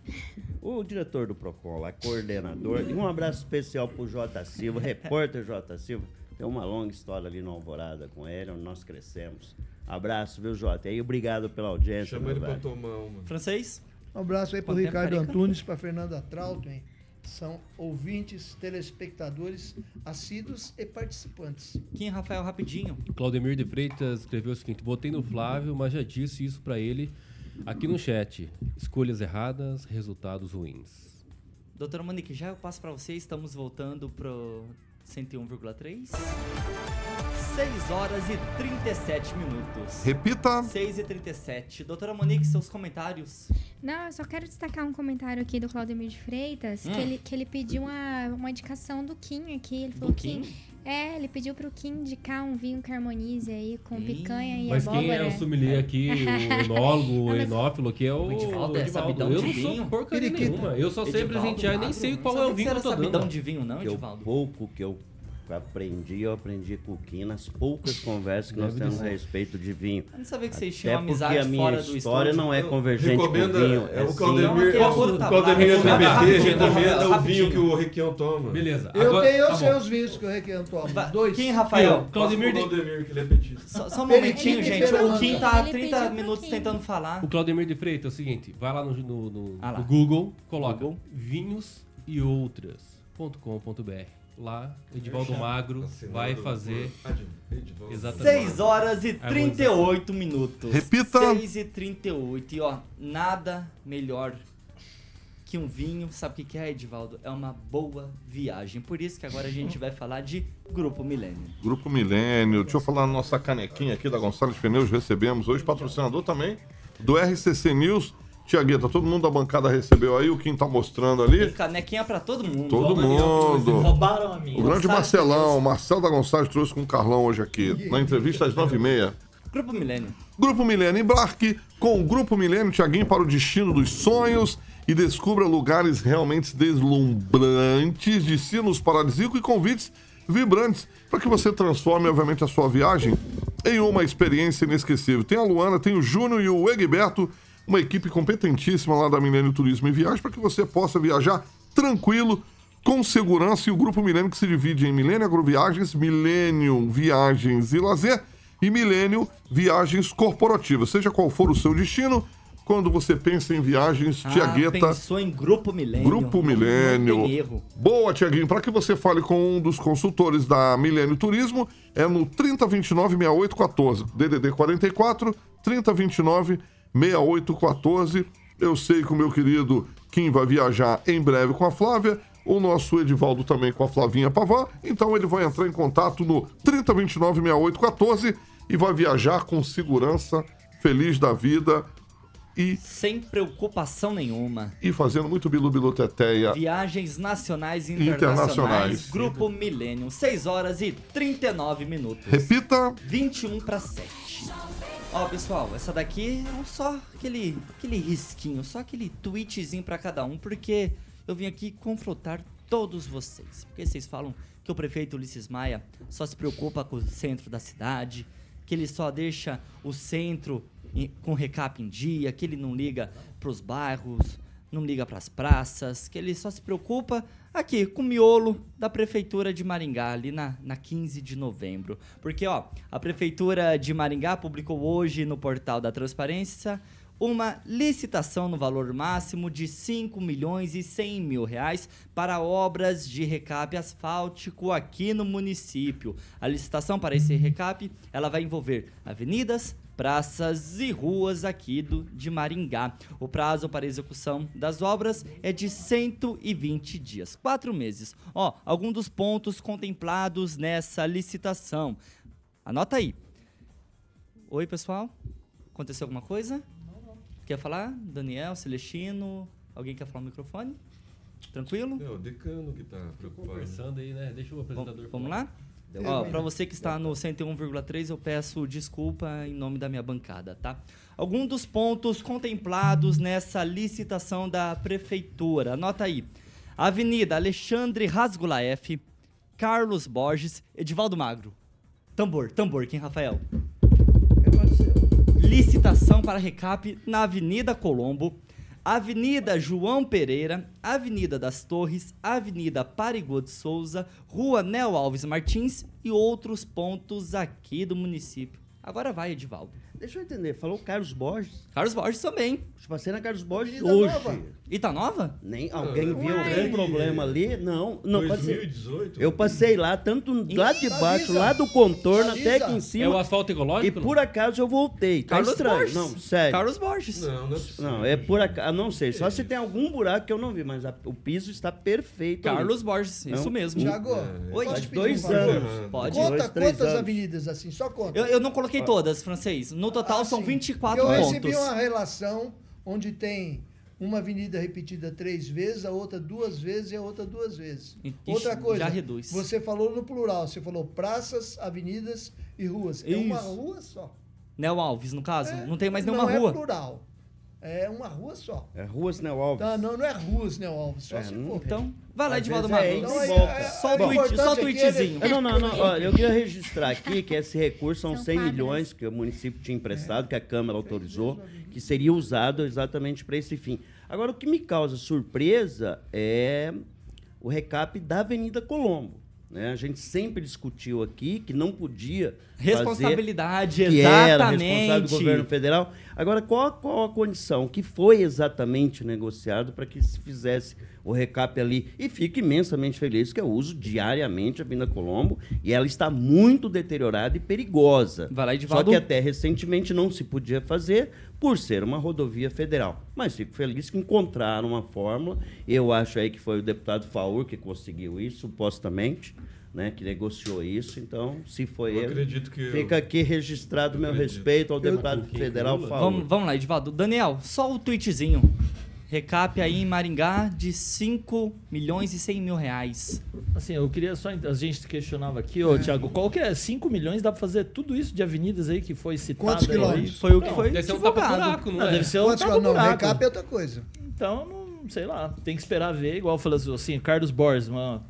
O diretor do PROCON lá, coordenador. E um abraço especial pro J. Silva, repórter J. Silva. Tem uma longa história ali no Alvorada com ele, onde nós crescemos. Abraço, viu, Jota? E obrigado pela audiência. Chama ele pra velho. tomar uma. Francês. Um abraço aí pro Quanto tempo, Ricardo? Antunes, pra Fernanda Trautem. São ouvintes, telespectadores, assíduos e participantes. Kim Rafael, rapidinho. Claudemir de Freitas escreveu o seguinte: votei no Flávio, mas já disse isso pra ele aqui no chat. Escolhas erradas, resultados ruins. Doutora Monique, já eu passo pra você. Estamos voltando pro 101,3. 6 horas e 37 minutos. Repita. 6 e 37. Doutora Monique, seus comentários. Não, eu só quero destacar um comentário aqui do Claudemir de Freitas, Hum. que, ele, que ele pediu uma, uma indicação do Kim aqui. Ele Do falou Kim? Que. É, ele pediu pro Kim indicar um vinho que harmonize aí com Ih, picanha e Mas abóbora. quem é o sommelier aqui, o enólogo, o mas- enófilo aqui é o, O Edivaldo é sabidão Eu de não vinho? sou porcaria nenhuma. Eu só sei Edivaldo presentear e nem sei Não qual é o que vinho que você eu tô sabidão dando. de vinho, não, Que o Edivaldo? pouco que eu aprendi, eu aprendi com o Kim nas poucas conversas que nós Deve de temos a ser. respeito de vinho. Eu não sabia que vocês tinham porque amizade a minha fora do história estúdio. não é convergente com vinho. é o. Claudemir, é o. Claudemir do Rapidinho, TBT rapidinho, recomenda o vinho que o Requião toma. Beleza. Eu tenho tá os seus vinhos que eu requento toma. Va- Dois. Quem, Rafael? Claudemir Claudemir, que ele é petista. Só, um momentinho, gente. O Kim tá há Ele 30 pediu pro minutos tentando falar. O Claudemir de Freitas é o seguinte, vai lá no, Ah Google, coloca vinhos e outras.com.br. Lá, Edivaldo Magro Assinado vai fazer exatamente. 6 horas e 38 minutos. Repita. 6 e 38. E ó, nada melhor que um vinho. Sabe o que que é, Edivaldo? É uma boa viagem. Por isso que agora a gente vai falar de Grupo Milênio. Grupo Milênio. Deixa eu falar na nossa canequinha aqui da Gonçalves Pneus. Recebemos hoje patrocinador também do RCC News. Tiagueta, todo mundo da bancada recebeu aí. O Kim tá mostrando Tem ali. canequinha pra todo mundo. Todo mundo. Roubaram a minha. O grande Gonçalves Marcelão, o Marcel da Gonçalves trouxe com o Carlão hoje aqui, na entrevista às 9h30. Grupo Milênio. Grupo Milênio, embarque com o Grupo Milênio, Tiaguinho, para o destino dos sonhos e descubra lugares realmente deslumbrantes, destinos paradisíacos e convites vibrantes para que você transforme, obviamente, a sua viagem em uma experiência inesquecível. Tem a Luana, tem o Júnior e o Egberto, uma equipe competentíssima lá da Milênio Turismo e Viagem para que você possa viajar tranquilo, com segurança e o Grupo Milênio que se divide em Milênio Agroviagens, Milênio Viagens e Lazer e Milênio Viagens Corporativas. Seja qual for o seu destino, quando você pensa em viagens, Ah, Tiagueta, pensou em Grupo Milênio. Grupo Milênio. Boa, Tiaguinho. Para que você fale com um dos consultores da Milênio Turismo, é no 3029-6814. DDD 44 3029-6814. Eu sei que o meu querido Kim vai viajar em breve com a Flávia. O nosso Edivaldo também com a Flavinha Pavan. Então ele vai entrar em contato no 3029-6814 e vai viajar com segurança, feliz da vida, e, Sem preocupação nenhuma. e fazendo muito bilu-bilu teteia. Viagens nacionais e Internacionais. internacionais. Grupo Millennium, 6 horas e 39 minutos. Repita. 21 para 7. Ó, pessoal, essa daqui é só aquele, aquele risquinho, só aquele tweetzinho para cada um, porque eu vim aqui confrontar todos vocês. Porque vocês falam que o prefeito Ulisses Maia só se preocupa com o centro da cidade, que ele só deixa o centro com recap em dia, que ele não liga pros bairros, não liga pras praças, que ele só se preocupa aqui com o miolo da prefeitura de Maringá, ali na, na 15 de novembro. Porque, ó, a prefeitura de Maringá publicou hoje no portal da Transparência uma licitação no valor máximo de 5 milhões e 100 mil reais para obras de recap asfáltico aqui no município. A licitação para esse recap, ela vai envolver avenidas, praças e ruas aqui do, de Maringá. O prazo para execução das obras é de 120 dias, quatro meses. Ó, alguns dos pontos contemplados nessa licitação. Anota aí. Oi, pessoal. Aconteceu alguma coisa? Quer falar? Daniel, Celestino? Alguém quer falar no microfone? Tranquilo? É o decano que tá preocupado. Conversando aí, né? Deixa o apresentador Vamos falar. lá? Ó, para você que está no 101,3, eu peço desculpa em nome da minha bancada, tá? Alguns dos pontos contemplados nessa licitação da prefeitura. Anota aí. Avenida Alexandre Rasgulaef, Carlos Borges, Edivaldo Magro. Tambor, tambor, quem, Rafael? Licitação para recap na Avenida Colombo, Avenida João Pereira, Avenida das Torres, Avenida Parigô de Souza, Rua Nel Alves Martins e outros pontos aqui do município. Agora vai, Edivaldo. Deixa eu entender, falou Carlos Borges. Carlos Borges também. Passei na Carlos Borges Avenida hoje. Nova. E tá nova? Nem alguém Não, viu algum problema ali? Não, não passei. 2018? Eu passei lá, tanto lá de Avisa. baixo, lá do contorno Avisa. até aqui em É o cima. asfalto E ecológico? por acaso eu voltei. Tá Carlos estranho. Borges. Não, sério. Carlos Borges. Não, não é. Não, é por acaso. Não sei. Só se tem algum buraco que eu não vi, mas a- o piso está perfeito. ali. Carlos Borges, Não. isso mesmo. Tiago, Oi, pedir dois um anos. Pode. Dois, Conta três quantas anos. avenidas assim, só conta. Eu, eu não coloquei todas, francês. No total Ah, são sim. 24 eu pontos. recebi uma relação onde tem uma avenida repetida três vezes, a outra duas vezes e a outra duas vezes. Ixi, outra coisa, já reduz. você falou no plural, você falou praças, avenidas e ruas. É uma Isso. rua só. Nel Alves, no caso? É, não tem mais nenhuma não rua. é plural. É uma rua só. É Ruas Neo Alves. Tá, não, não é ruas, né, Alves? Só É, se não for. Então, vai lá, Edivaldo vezes é e Então, volta. é- é- Só é o tweet, tweetzinho. ele- Não, não, não. Olha, eu queria registrar aqui que esse recurso são São 100 quadras. milhões que o município tinha emprestado, que a Câmara autorizou, que seria usado exatamente para esse fim. Agora, o que me causa surpresa é o recap da Avenida Colombo. né? A gente sempre discutiu aqui que não podia fazer Responsabilidade, que era exatamente. responsável do governo federal. Agora, qual, qual a condição que foi exatamente negociado para que se fizesse o recap ali? E fico imensamente feliz que eu uso diariamente a Vinda Colombo e ela está muito deteriorada e perigosa. Vai lá, Só que até recentemente não se podia fazer por ser uma rodovia federal. Mas fico feliz que encontraram uma fórmula. Eu acho aí que foi o deputado Faur que conseguiu isso, supostamente, né, que negociou isso. Então, se foi Eu ele, acredito que eu- fica aqui registrado meu acredito. respeito ao deputado federal Lula? Vamos, vamos lá, Edivaldo. Daniel, só o tweetzinho. Recap aí em Maringá de 5 milhões e 100 mil reais. Assim, eu queria só. A gente questionava aqui, ô, Thiago, qual que é? 5 milhões dá pra fazer tudo isso de avenidas aí que foi citado Quantos aí? quilômetros? Foi o que Não, foi Deve ser um tapa-buraco, não, Não, é? deve ser um Quantos não, recap é outra coisa. Então, não sei lá, tem que esperar ver. Igual eu falei assim, Carlos Borges, uma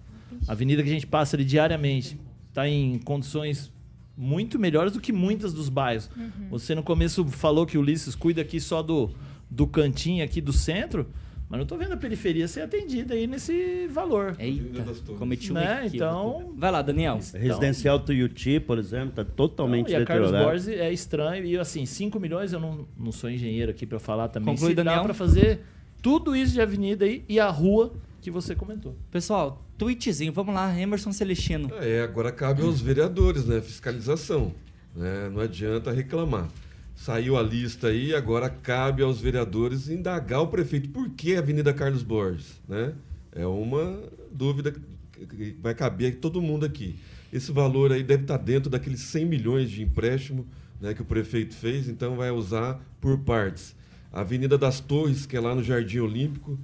avenida que a gente passa ali diariamente, tá em condições muito melhores do que muitas dos bairros. Você no começo falou que o Ulisses cuida aqui só do, do cantinho aqui do centro, mas não tô vendo a periferia ser atendida aí nesse valor. Eita, cometi um Né? equívoco. Então- Vai lá, Daniel. Residencial Tuiuti, por exemplo, está totalmente Não, e a Carlos deteriorado. Borges é estranho. E assim, 5 milhões, eu não, não sou engenheiro aqui para falar também. Conclui, se dá Daniel. para fazer tudo isso de avenida aí e a rua que você comentou. Pessoal, tweetzinho, vamos lá, Emerson Celestino. É, agora cabe aos vereadores, né? Fiscalização. Né? Não adianta reclamar. Saiu a lista aí, agora cabe aos vereadores indagar o prefeito por que a Avenida Carlos Borges, né? É uma dúvida que- vai caber a todo mundo aqui. Esse valor aí deve estar dentro daqueles 100 milhões de empréstimo né, que o prefeito fez, então vai usar por partes. a Avenida das Torres, que é lá no Jardim Olímpico,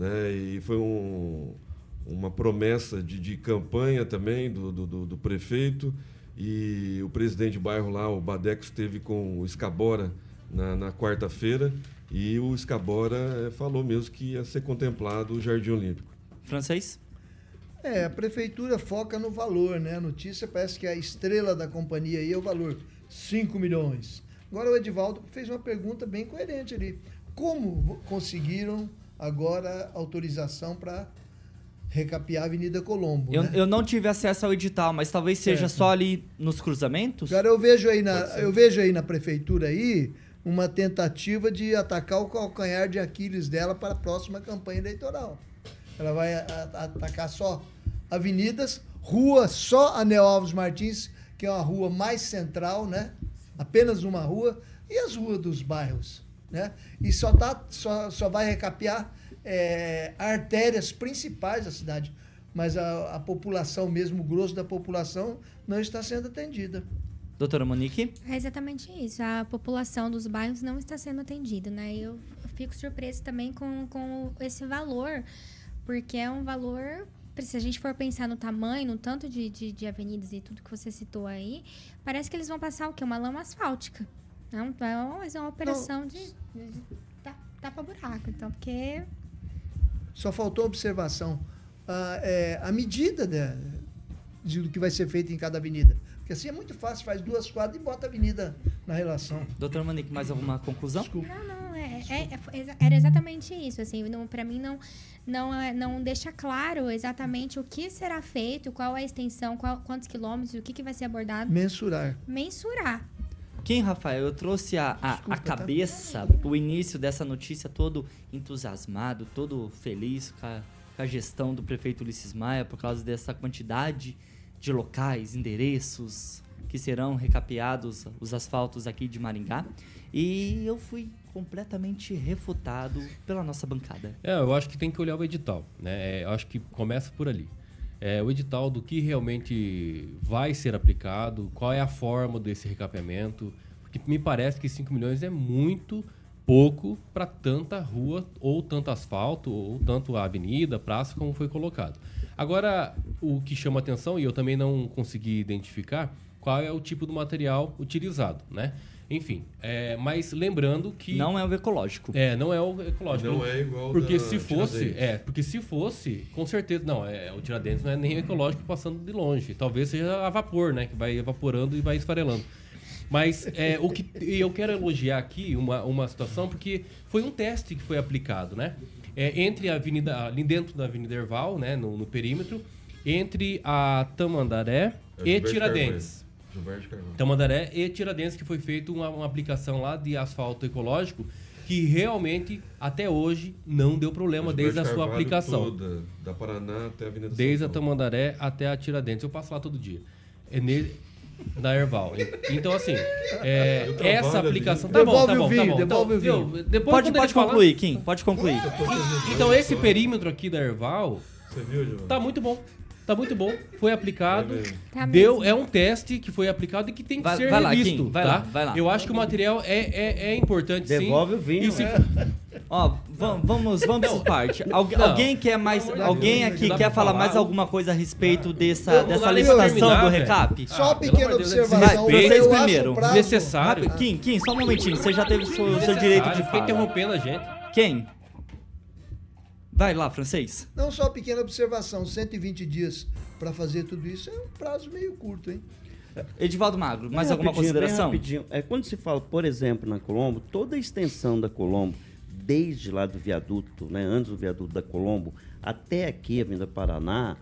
né? E foi um, uma promessa de, de campanha também do, do, do, do prefeito. E o presidente de bairro lá, o Badeco, esteve com o Escabora na, na quarta-feira. E o Escabora eh, falou mesmo que ia ser contemplado o Jardim Olímpico. Francês? É, a prefeitura foca no valor, né? A notícia parece que a estrela da companhia aí é o valor, 5 milhões. Agora o Edivaldo fez uma pergunta bem coerente ali. Como conseguiram agora autorização para recapear a Avenida Colombo? Eu, né? eu não tive acesso ao edital, mas talvez seja Certo. só ali nos cruzamentos? Cara, eu vejo aí na, eu vejo aí na prefeitura aí uma tentativa de atacar o calcanhar de Aquiles dela para a próxima campanha eleitoral. Ela vai a- a- atacar só avenidas, rua só Anel Alves Martins, que é uma rua mais central, né? Apenas uma rua e as ruas dos bairros, né? E só tá só, só vai recapear é, artérias principais da cidade, mas a, a população mesmo, o grosso da população não está sendo atendida. Doutora Monique? É exatamente isso. A população dos bairros não está sendo atendida, né? Eu fico surpresa também com, com esse valor, porque é um valor. Se a gente for pensar no tamanho, no tanto de, de, de avenidas e tudo que você citou aí, parece que eles vão passar o quê? Uma lama asfáltica. Não, então, mas é uma operação de, de, de ta- tapa-buraco. Então, porque Só faltou observação. A, é, a medida de, de do que vai ser feito em cada avenida. Porque assim é muito fácil, faz duas quadras e bota a avenida na relação. Doutora Monique, mais alguma conclusão? Desculpa. Não, não, é, é- é- era exatamente isso, assim, para mim não, não, é- não deixa claro exatamente o que será feito, qual é a extensão, qual- quantos quilômetros, o que, que vai ser abordado. Mensurar. Mensurar. Quem, Rafael? Eu trouxe a, a, Desculpa, a tá? cabeça, o início dessa notícia todo entusiasmado, todo feliz com a, com a gestão do prefeito Ulisses Maia por causa dessa quantidade de locais, endereços que serão recapeados os asfaltos aqui de Maringá. E eu fui completamente refutado pela nossa bancada. É, eu acho que tem que olhar o edital, né? É, eu acho que começa por ali. É, o edital do que realmente vai ser aplicado, qual é a forma desse recapeamento, porque me parece que 5 milhões é muito pouco para tanta rua, ou tanto asfalto, ou tanto avenida, praça, como foi colocado. Agora, o que chama atenção, e eu também não consegui identificar, qual é o tipo do material utilizado, né? Enfim, é, mas lembrando que... Não é o ecológico. É, não é o ecológico. Não é igual Porque da se fosse, Tiradentes. é, porque se fosse, com certeza, não, é, o Tiradentes não é nem ecológico passando de longe. Talvez seja a vapor, né, que vai evaporando e vai esfarelando. Mas é, o que e eu quero elogiar aqui uma, uma situação porque foi um teste que foi aplicado, né? É, entre a avenida, ali dentro da Avenida Erval, né, no, no perímetro, entre a Tamandaré É e Tiradentes. Gilberto Carvalho. Tamandaré e Tiradentes, que foi feito uma, uma aplicação lá de asfalto ecológico que realmente, até hoje, não deu problema desde a Gilberto sua Carvalho aplicação. Toda, da Paraná até a Avenida Desde a. Tamandaré até a Tiradentes. Eu passo lá todo dia. É nele, na Erval. Então, assim, é, essa ali. aplicação. Tá bom, tá bom, tá bom. devolve o Então, vinho. depois, Pode, pode concluir, Kim. Pode concluir. Então, esse perímetro aqui da Erval Você viu, Giovanni? tá muito bom. Tá muito bom. Foi aplicado. Tá Deu, mesmo. é um teste que foi aplicado e que tem que Vai- ser vai lá, revisto. Kim, vai tá? lá, vai lá. Eu acho que o material é, é, é importante Devolve sim. o vinho, se- né? Ó, vam- vamos, vamos por parte. Algu- Não. alguém quer mais, alguém aqui quer falar falar. mais alguma coisa a respeito dessa, dessa licitação do recap? Só uma Ah, pequena observação. Vai, vocês acho primeiro. Necessário. Kim, Kim, só um momentinho, você já teve o seu, seu direito de Fica fala. interrompendo a gente. Quem? Vai lá, francês. Não só uma pequena observação, 120 dias para fazer tudo isso é um prazo meio curto, hein? Edivaldo Magro, mais Bem alguma consideração? rapidinho. É, quando se fala, por exemplo, na Colombo, toda a extensão da Colombo, desde lá do viaduto, né, antes do viaduto da Colombo, até aqui, a Avenida Paraná,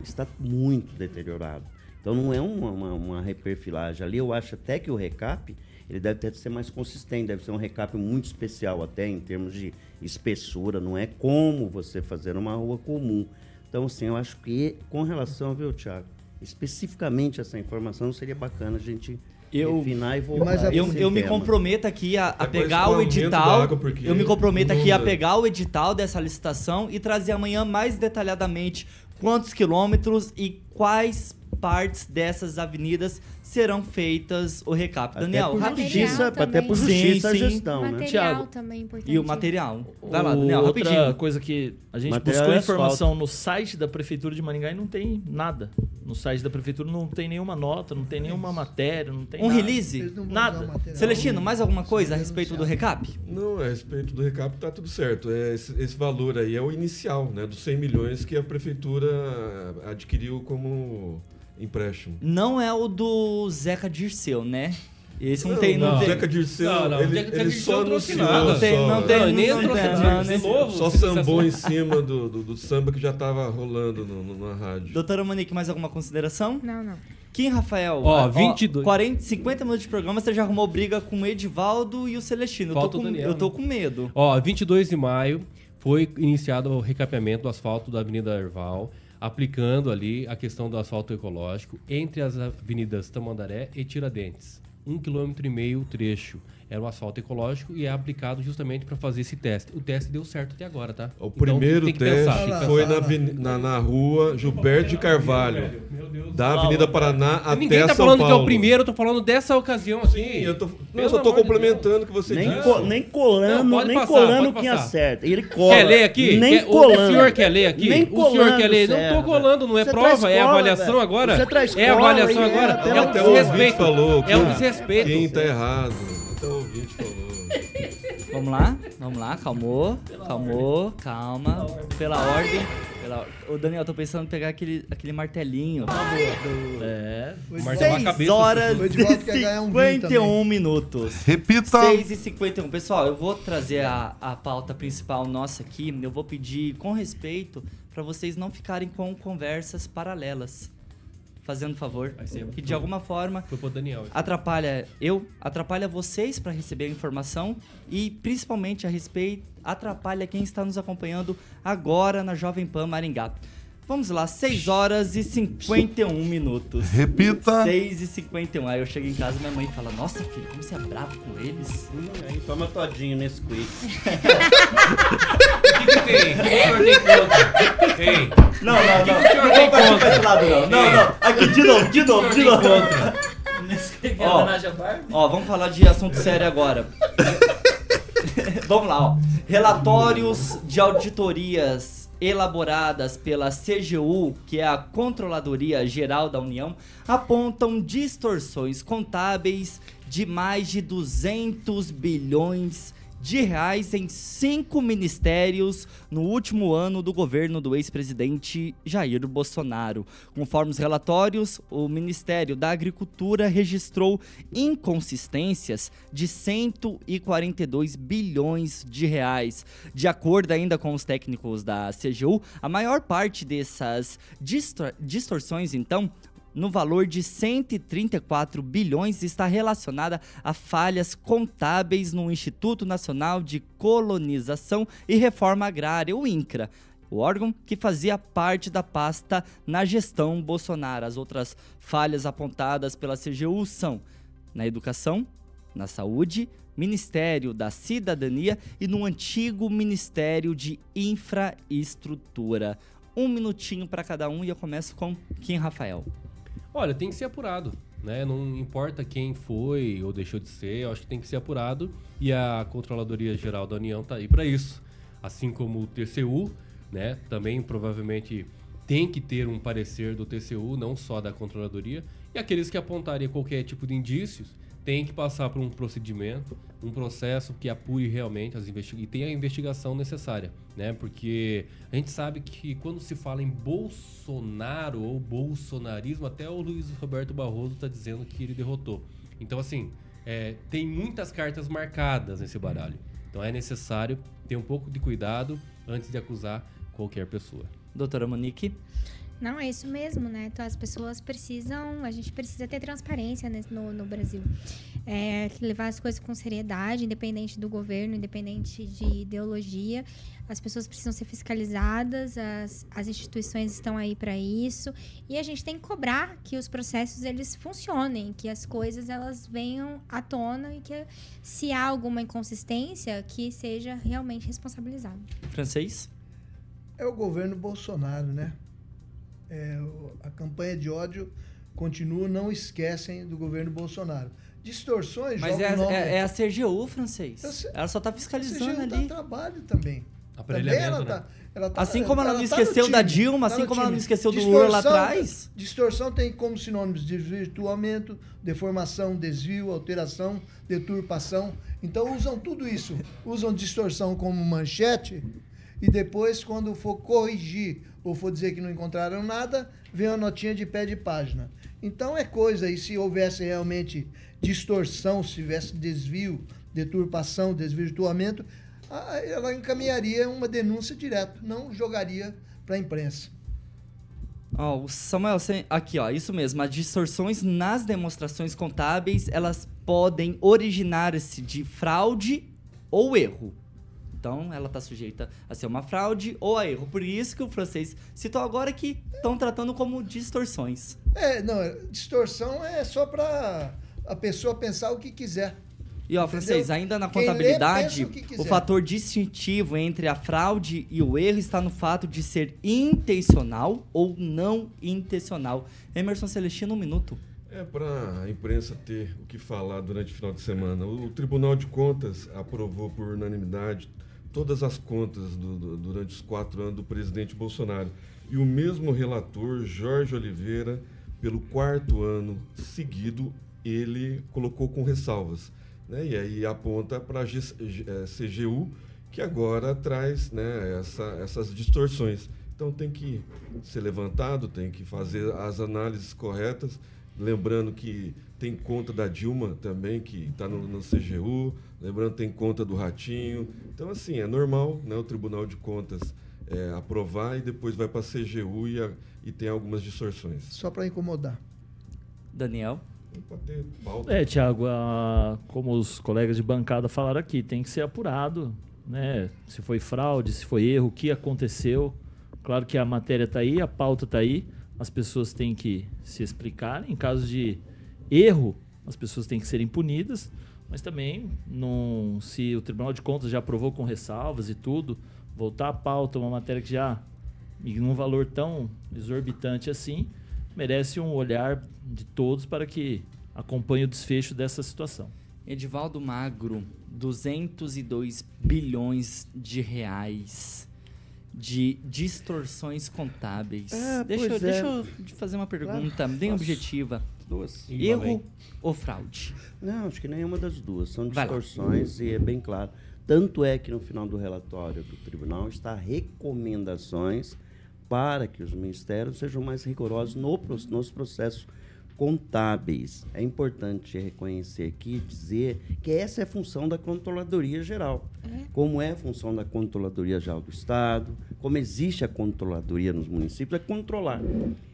está muito deteriorado. Então não é uma, uma, uma reperfilagem. Ali eu acho até que o recap, ele deve ter que ser mais consistente, deve ser um recap muito especial até em termos de espessura, não é como você fazer uma rua comum. Então, assim, eu acho que com relação, viu, Thiago, especificamente essa informação seria bacana a gente Eu- refinar e voltar. Mas Eu, eu me comprometo aqui a, a É pegar o edital. Eu me comprometo aqui a pegar o edital dessa licitação e trazer amanhã mais detalhadamente quantos quilômetros e quais partes dessas avenidas serão feitas o recap. Daniel, rapidinho. justiça, até por justiça a gestão, né? Material Thiago, também é importante. E o material. Vai lá, Daniel, Outra rapidinho. coisa que a gente Material buscou é informação asfalto. no site da Prefeitura de Maringá e não tem nada. No site da Prefeitura não tem nenhuma nota, não tem nenhuma matéria, não tem Um nada. release? Nada. Celestino, mais alguma coisa a respeito do recap? Não, a respeito do recap tá tudo certo. É, esse, esse valor aí é o inicial, né? Dos 100 milhões que a prefeitura adquiriu como empréstimo. Não é o do Zeca Dirceu, né? Esse não, tem, não, o tem. Zeca Dirceu, Não, não, ele, Zeca ele Dirceu só não anunciou, nada. Não tem, não tem, Não, não, nem não não, de nem- novo. só sambou em cima do, do, do samba que já estava rolando no, no- na rádio. Doutora Monique, mais alguma consideração? Não, não. Kim Rafael, Ó, ah, 22. 40, 50 minutos de programa, você já arrumou briga com o Edivaldo e o Celestino. Eu tô, Falta o com, Daniel, eu tô né? com medo. Ó, 22 de maio foi iniciado o recapeamento do asfalto da Avenida Erval, aplicando ali a questão do asfalto ecológico entre as avenidas Tamandaré e Tiradentes. Um quilômetro e meio trecho. Era um asfalto ecológico e é aplicado justamente para fazer esse teste. O teste deu certo até agora, tá? O Então, primeiro teste pensar, foi na, na, na rua Gilberto de Carvalho, da Avenida Paraná até Ninguém tá São falando que é Paulo. o primeiro, eu tô falando dessa ocasião aqui. Sim, eu tô, não, eu só tô complementando o que você Nem, disse. co- nem colando, Não, pode nem passar, colando quem acerta. Ele cola. Quer ler aqui? Nem Quer- colando. O senhor quer ler aqui? Nem o senhor colando quer ler? Não serve. tô colando, não é Você prova, traz é cola, avaliação velho. agora. Você traz é cola avaliação e é, agora. até É um o desrespeito. falou. É um desrespeito. Quem tá errado. Vamos lá, vamos lá, calmou, calmou, calma. Pela ordem. Pela... Ô Daniel, tô pensando em pegar aquele, aquele martelinho. do- É. Martelar a 6 cabeça. horas O e Edivaldo quer ganhar um vinho 51 minutos. Repita. 6 e 51. Pessoal, eu vou trazer a, a pauta principal nossa aqui. Eu vou pedir com respeito para vocês não ficarem com conversas paralelas. Fazendo favor. Que de alguma forma Daniel. atrapalha eu, atrapalha vocês para receber a informação e principalmente a respeito atrapalha quem está nos acompanhando agora na Jovem Pan Maringá. Vamos lá, 6 horas e 51 minutos. Repita. 6 e 51. Aí eu chego em casa e minha mãe fala: Nossa, filho, como você é bravo com eles? Hum, Aí toma todinho nesse quick. O que, que tem? O que o senhor tem contra? Ei, Não, não, não. que o senhor Não tem contra? esse lado, não. Não, não. Aqui, de novo, de novo, de novo. Ó, ó, vamos falar de assunto sério agora. vamos lá, ó. Relatórios de auditorias elaboradas pela CGU, que é a Controladoria Geral da União, apontam distorções contábeis de mais de 200 bilhões de reais em cinco ministérios no último ano do governo do ex-presidente Jair Bolsonaro. Conforme os relatórios, o Ministério da Agricultura registrou inconsistências de 142 bilhões de reais. De acordo ainda com os técnicos da CGU, a maior parte dessas distor- distorções, então, no valor de 134 bilhões está relacionada a falhas contábeis no Instituto Nacional de Colonização e Reforma Agrária, o INCRA, o órgão que fazia parte da pasta na gestão Bolsonaro. As outras falhas apontadas pela CGU são na educação, na saúde, Ministério da Cidadania e no antigo Ministério de Infraestrutura. Um minutinho para cada um e eu começo com Kim Rafael. Olha, tem que ser apurado, né? Não importa quem foi ou deixou de ser, eu acho que tem que ser apurado e a Controladoria Geral da União tá aí para isso. Assim como o TCU, né? Também provavelmente tem que ter um parecer do TCU, não só da Controladoria, e aqueles que apontarem qualquer tipo de indícios tem que passar por um procedimento, um processo que apure realmente as investigações e tenha a investigação necessária, né? Porque a gente sabe que quando se fala em Bolsonaro ou bolsonarismo, até o Luiz Roberto Barroso está dizendo que ele derrotou. Então, assim, é, tem muitas cartas marcadas nesse baralho. Então é necessário ter um pouco de cuidado antes de acusar qualquer pessoa. Doutora Monique. Não, é isso mesmo, né? Então as pessoas precisam, a gente precisa ter transparência nesse- no, no Brasil. É, levar as coisas com seriedade, independente do governo, independente de ideologia. As pessoas precisam ser fiscalizadas, as, as instituições estão aí para isso. E a gente tem que cobrar que os processos eles funcionem, que as coisas elas venham à tona e que se há alguma inconsistência, que seja realmente responsabilizado. Francês? É o governo Bolsonaro, né? É, a campanha de ódio continua, não esquecem do governo Bolsonaro. Distorções, Mas é, nome- é, é a CGU, francês. Eu sei- Ela só tá A fiscalizando CGU ali. tá trabalho também. Também ela né? tá, ela tá- Assim como ela não tá esqueceu no da Dilma, tá assim como ela time. não esqueceu do Lula lá Distorção- atrás. Distorção tem como sinônimos desvirtuamento, deformação, desvio, alteração, deturpação. Então usam tudo isso. Usam distorção como manchete e depois, quando for corrigir ou for dizer que não encontraram nada, vem uma notinha de pé de página. Então é coisa, e se houvesse realmente distorção, se tivesse desvio, deturpação, desvirtuamento, ela encaminharia uma denúncia direto, não jogaria para a imprensa. Ó, o Samuel, aqui, ó, isso mesmo. As distorções nas demonstrações contábeis, elas podem originar-se de fraude ou erro. Então, ela está sujeita a ser uma fraude ou a erro. Por isso que o francês citou agora que estão tratando como distorções. É, não, é- distorção é só para a pessoa pensar o que quiser. E ó, Entendeu? francês, ainda na Quem lê, contabilidade, pensa o o fator distintivo entre a fraude e o erro está no fato de ser intencional ou não intencional. Emerson Celestino, um minuto. É para a imprensa ter o que falar durante o final de semana. O Tribunal de Contas aprovou por unanimidade todas as contas do- do- durante os quatro anos do presidente Bolsonaro. E o mesmo relator, Jorge Oliveira, pelo quarto ano seguido, ele colocou com ressalvas. Né? E aí aponta para a CGU, que agora traz né, essa- essas distorções. Então tem que ser levantado, tem que fazer as análises corretas. Lembrando que tem conta da Dilma também, que está no, no CGU. Lembrando que tem conta do Ratinho. Então, assim, é normal né, o Tribunal de Contas é, aprovar e depois vai para a CGU e, a- e tem algumas distorções. Só para incomodar. Daniel? Pode ter pauta. É, Tiago, como os colegas de bancada falaram aqui, tem que ser apurado, né? Se foi fraude, se foi erro, o que aconteceu. Claro que a matéria está aí, a pauta está aí, as pessoas têm que se explicar. Em caso de erro, as pessoas têm que serem punidas, mas também, não, se o Tribunal de Contas já aprovou com ressalvas e tudo, voltar à pauta uma matéria que já, em um valor tão exorbitante assim, merece um olhar de todos para que acompanhe o desfecho dessa situação. Edivaldo Magro, 202 bilhões de reais de distorções contábeis. É, deixa, eu- pois deixa é. eu te fazer uma pergunta Claro, bem faço. objetiva. Duas. Erro ou fraude? Não, acho que nenhuma das duas. São distorções e é bem claro. Tanto é que no final do relatório do tribunal está recomendações para que os ministérios sejam mais rigorosos no nos processos contábeis. É importante reconhecer aqui e dizer que essa é a função da Controladoria Geral. Como é a função da Controladoria Geral do Estado, como existe a Controladoria nos municípios, é controlar.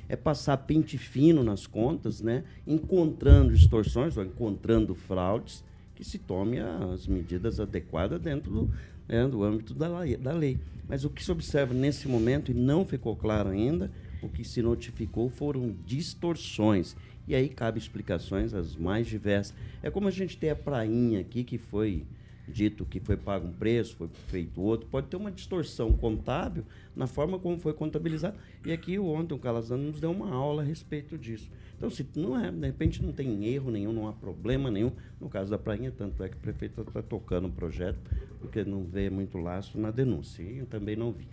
É passar pente fino nas contas, né? encontrando distorções ou encontrando fraudes, que se tome as medidas adequadas dentro do, né, do âmbito da lei, da lei. Mas o que se observa nesse momento, e não ficou claro ainda, o que se notificou foram distorções. E aí cabe explicações as mais diversas. É como a gente tem a prainha aqui, que foi dito que foi pago um preço, foi feito outro, pode ter uma distorção contábil na forma como foi contabilizado. E aqui ontem o Calazano nos deu uma aula a respeito disso. Então, se não é, de repente não tem erro nenhum, não há problema nenhum. No caso da Prainha, tanto é que o prefeito está tocando o projeto, porque não vê muito laço na denúncia. E eu também não vi.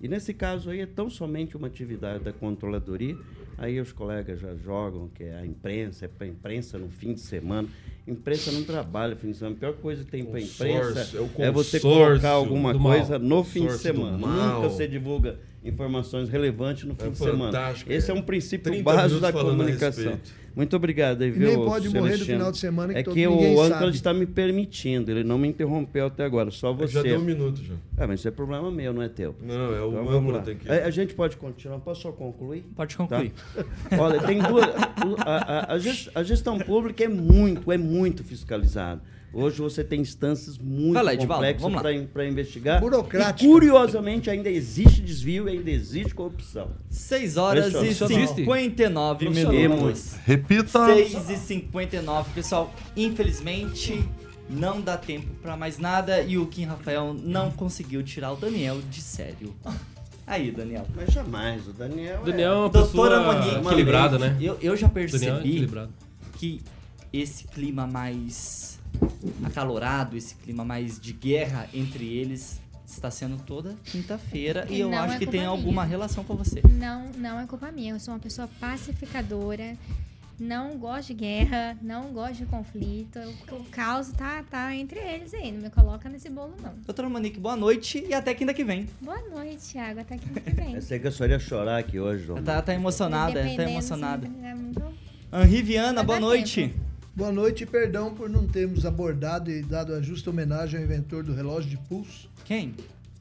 E nesse caso aí é tão somente uma atividade da controladoria, aí os colegas já jogam que é a imprensa, é para a imprensa no fim de semana. Imprensa não trabalha no fim de semana. A pior coisa que tem para a imprensa é é você colocar alguma coisa no fim de semana. Nunca você divulga informações relevantes no fim É de semana. Esse é um princípio 30 básico da comunicação. Muito obrigado aí, viu, nem pode morrer do Celestino? final de semana, que É todo- que o. Anclad está me permitindo, ele não me interrompeu até agora, só você. Já deu um minuto já. Ah, mas isso é problema meu, não é teu. Não, é o Então, âncora vamos lá. tem que- É, A, gente pode continuar, posso só concluir? Pode concluir. Tá? Olha, tem duas. A, a- a a gestão pública é muito, é muito fiscalizada. Hoje você tem instâncias muito Edivaldo, complexas para investigar. Burocrática. E, curiosamente, ainda existe desvio e ainda existe corrupção. 6 horas e Profissional. 59 Profissional. minutos. Repita. 6 e 59, pessoal. Infelizmente, não dá tempo pra mais nada e o Kim Rafael não conseguiu tirar o Daniel de sério. Aí, Daniel. Mas jamais, o Daniel. O Daniel é uma Doutora pessoa Monique. equilibrada, né? Eu, eu já é percebi equilibrado. que esse clima mais acalorado, esse clima mais de guerra entre eles está sendo toda quinta-feira e, E eu acho é que tem culpa alguma minha. relação com você. Não, não é culpa minha. Eu sou uma pessoa pacificadora. Não gosto de guerra, não gosto de conflito. O, caos tá, tá entre eles aí. Não me coloca nesse bolo, não. Doutora Monique, boa noite e até quinta que vem. Boa noite, Thiago. Até quinta que vem. Eu sei que a senhora ia chorar aqui hoje, João. Tá, tá emocionada, tá emocionada. assim, é muito- Henri Viana, Vai boa noite. Boa noite e perdão por não termos abordado e dado a justa homenagem ao inventor do relógio de pulso, Quem?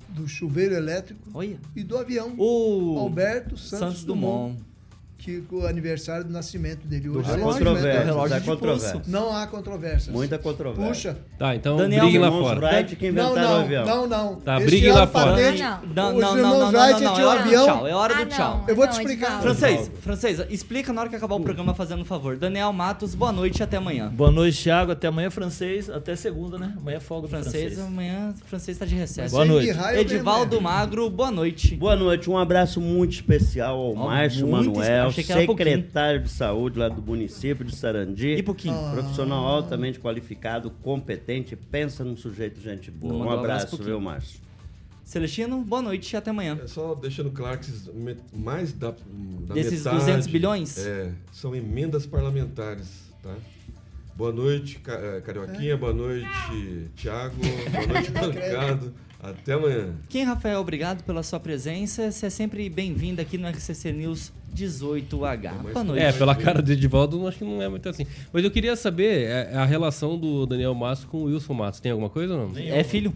do chuveiro elétrico Olha. e do avião, O Alberto Santos, Santos Dumont. Dumont. Que o aniversário do nascimento dele hoje. é controvérsia, há de controvérsia. pulso. Não há controvérsias. Muita controvérsia. Puxa. Tá, então Daniel briguem lá fora. Wright que Não, inventaram o não, avião. não, não. Tá, Esse briguem ano lá fora. patente, Não, Não, os não, não, irmãos não, não, Wright não, não, é tinham hora do avião. tchau, é hora do Ah, tchau. não. Eu vou te Não, explicar. Edvaldo. Francês, francês, explica na hora que acabar o programa fazendo um favor. Daniel Matos, boa noite e até amanhã. Boa noite, Thiago. Até amanhã, francês. Até segunda, né? Amanhã é folga do Francês, francês. amanhã francês tá de recesso. Boa noite. Edivaldo amanhã. Magro, boa noite. Boa noite, um abraço muito especial ao Márcio Manuel, achei que era secretário de saúde lá do município de Sarandi. E pouquinho. Profissional altamente qualificado, competente, pensa num sujeito gente boa. Mandou Um um abraço abraço, viu, Márcio? Celestino, boa noite e até amanhã. É só deixando claro que mais da, da Desses metade, 200 bilhões? É, são emendas parlamentares, tá? Boa noite, eh, Carioquinha. Boa noite, Thiago. Boa noite, Bancado. Até amanhã. Kim Rafael, obrigado pela sua presença. Você é sempre bem-vindo aqui no RCC News 18H. Boa noite. É, pela cara do Edivaldo, acho que não é muito assim. Mas eu queria saber é, a relação do Daniel Matos com o Wilson Matos. Tem alguma coisa ou não? É filho.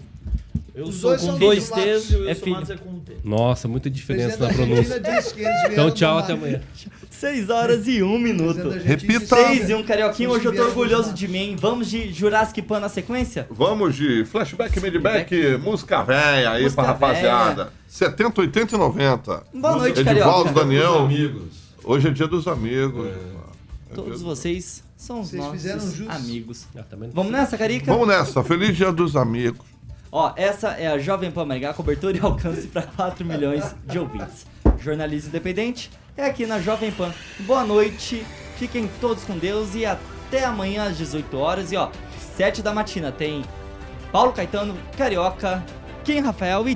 Eu Os sou dois com são dois T's e o É Wilson filho. Matos é com um T. Nossa, muita diferença na pronúncia. Então, tchau, até amanhã. 6 horas e 1 O minuto. Repita. disse que 6 e 1, Carioquinho. eles Hoje eu tô orgulhoso de mim. Vamos de Jurassic Pan na sequência? Vamos de flashback, midback, música velha aí Música pra rapaziada. 70, 80 e 90. Boa noite, Edivaldo, Carioca. Daniel. amigos. Hoje é dia dos amigos. É Todos dia- vocês são os Vocês nossos amigos. Ah, Vamos nessa, Carica? Vamos nessa. Feliz dia dos amigos. Ó, essa é a Jovem Pan Maringá, cobertura e alcance para 4 milhões de ouvintes. Jornalismo independente é aqui na Jovem Pan. Boa noite, fiquem todos com Deus e até amanhã às 18 horas. E ó, 7 da matina tem Paulo Caetano, Carioca, Kim Rafael e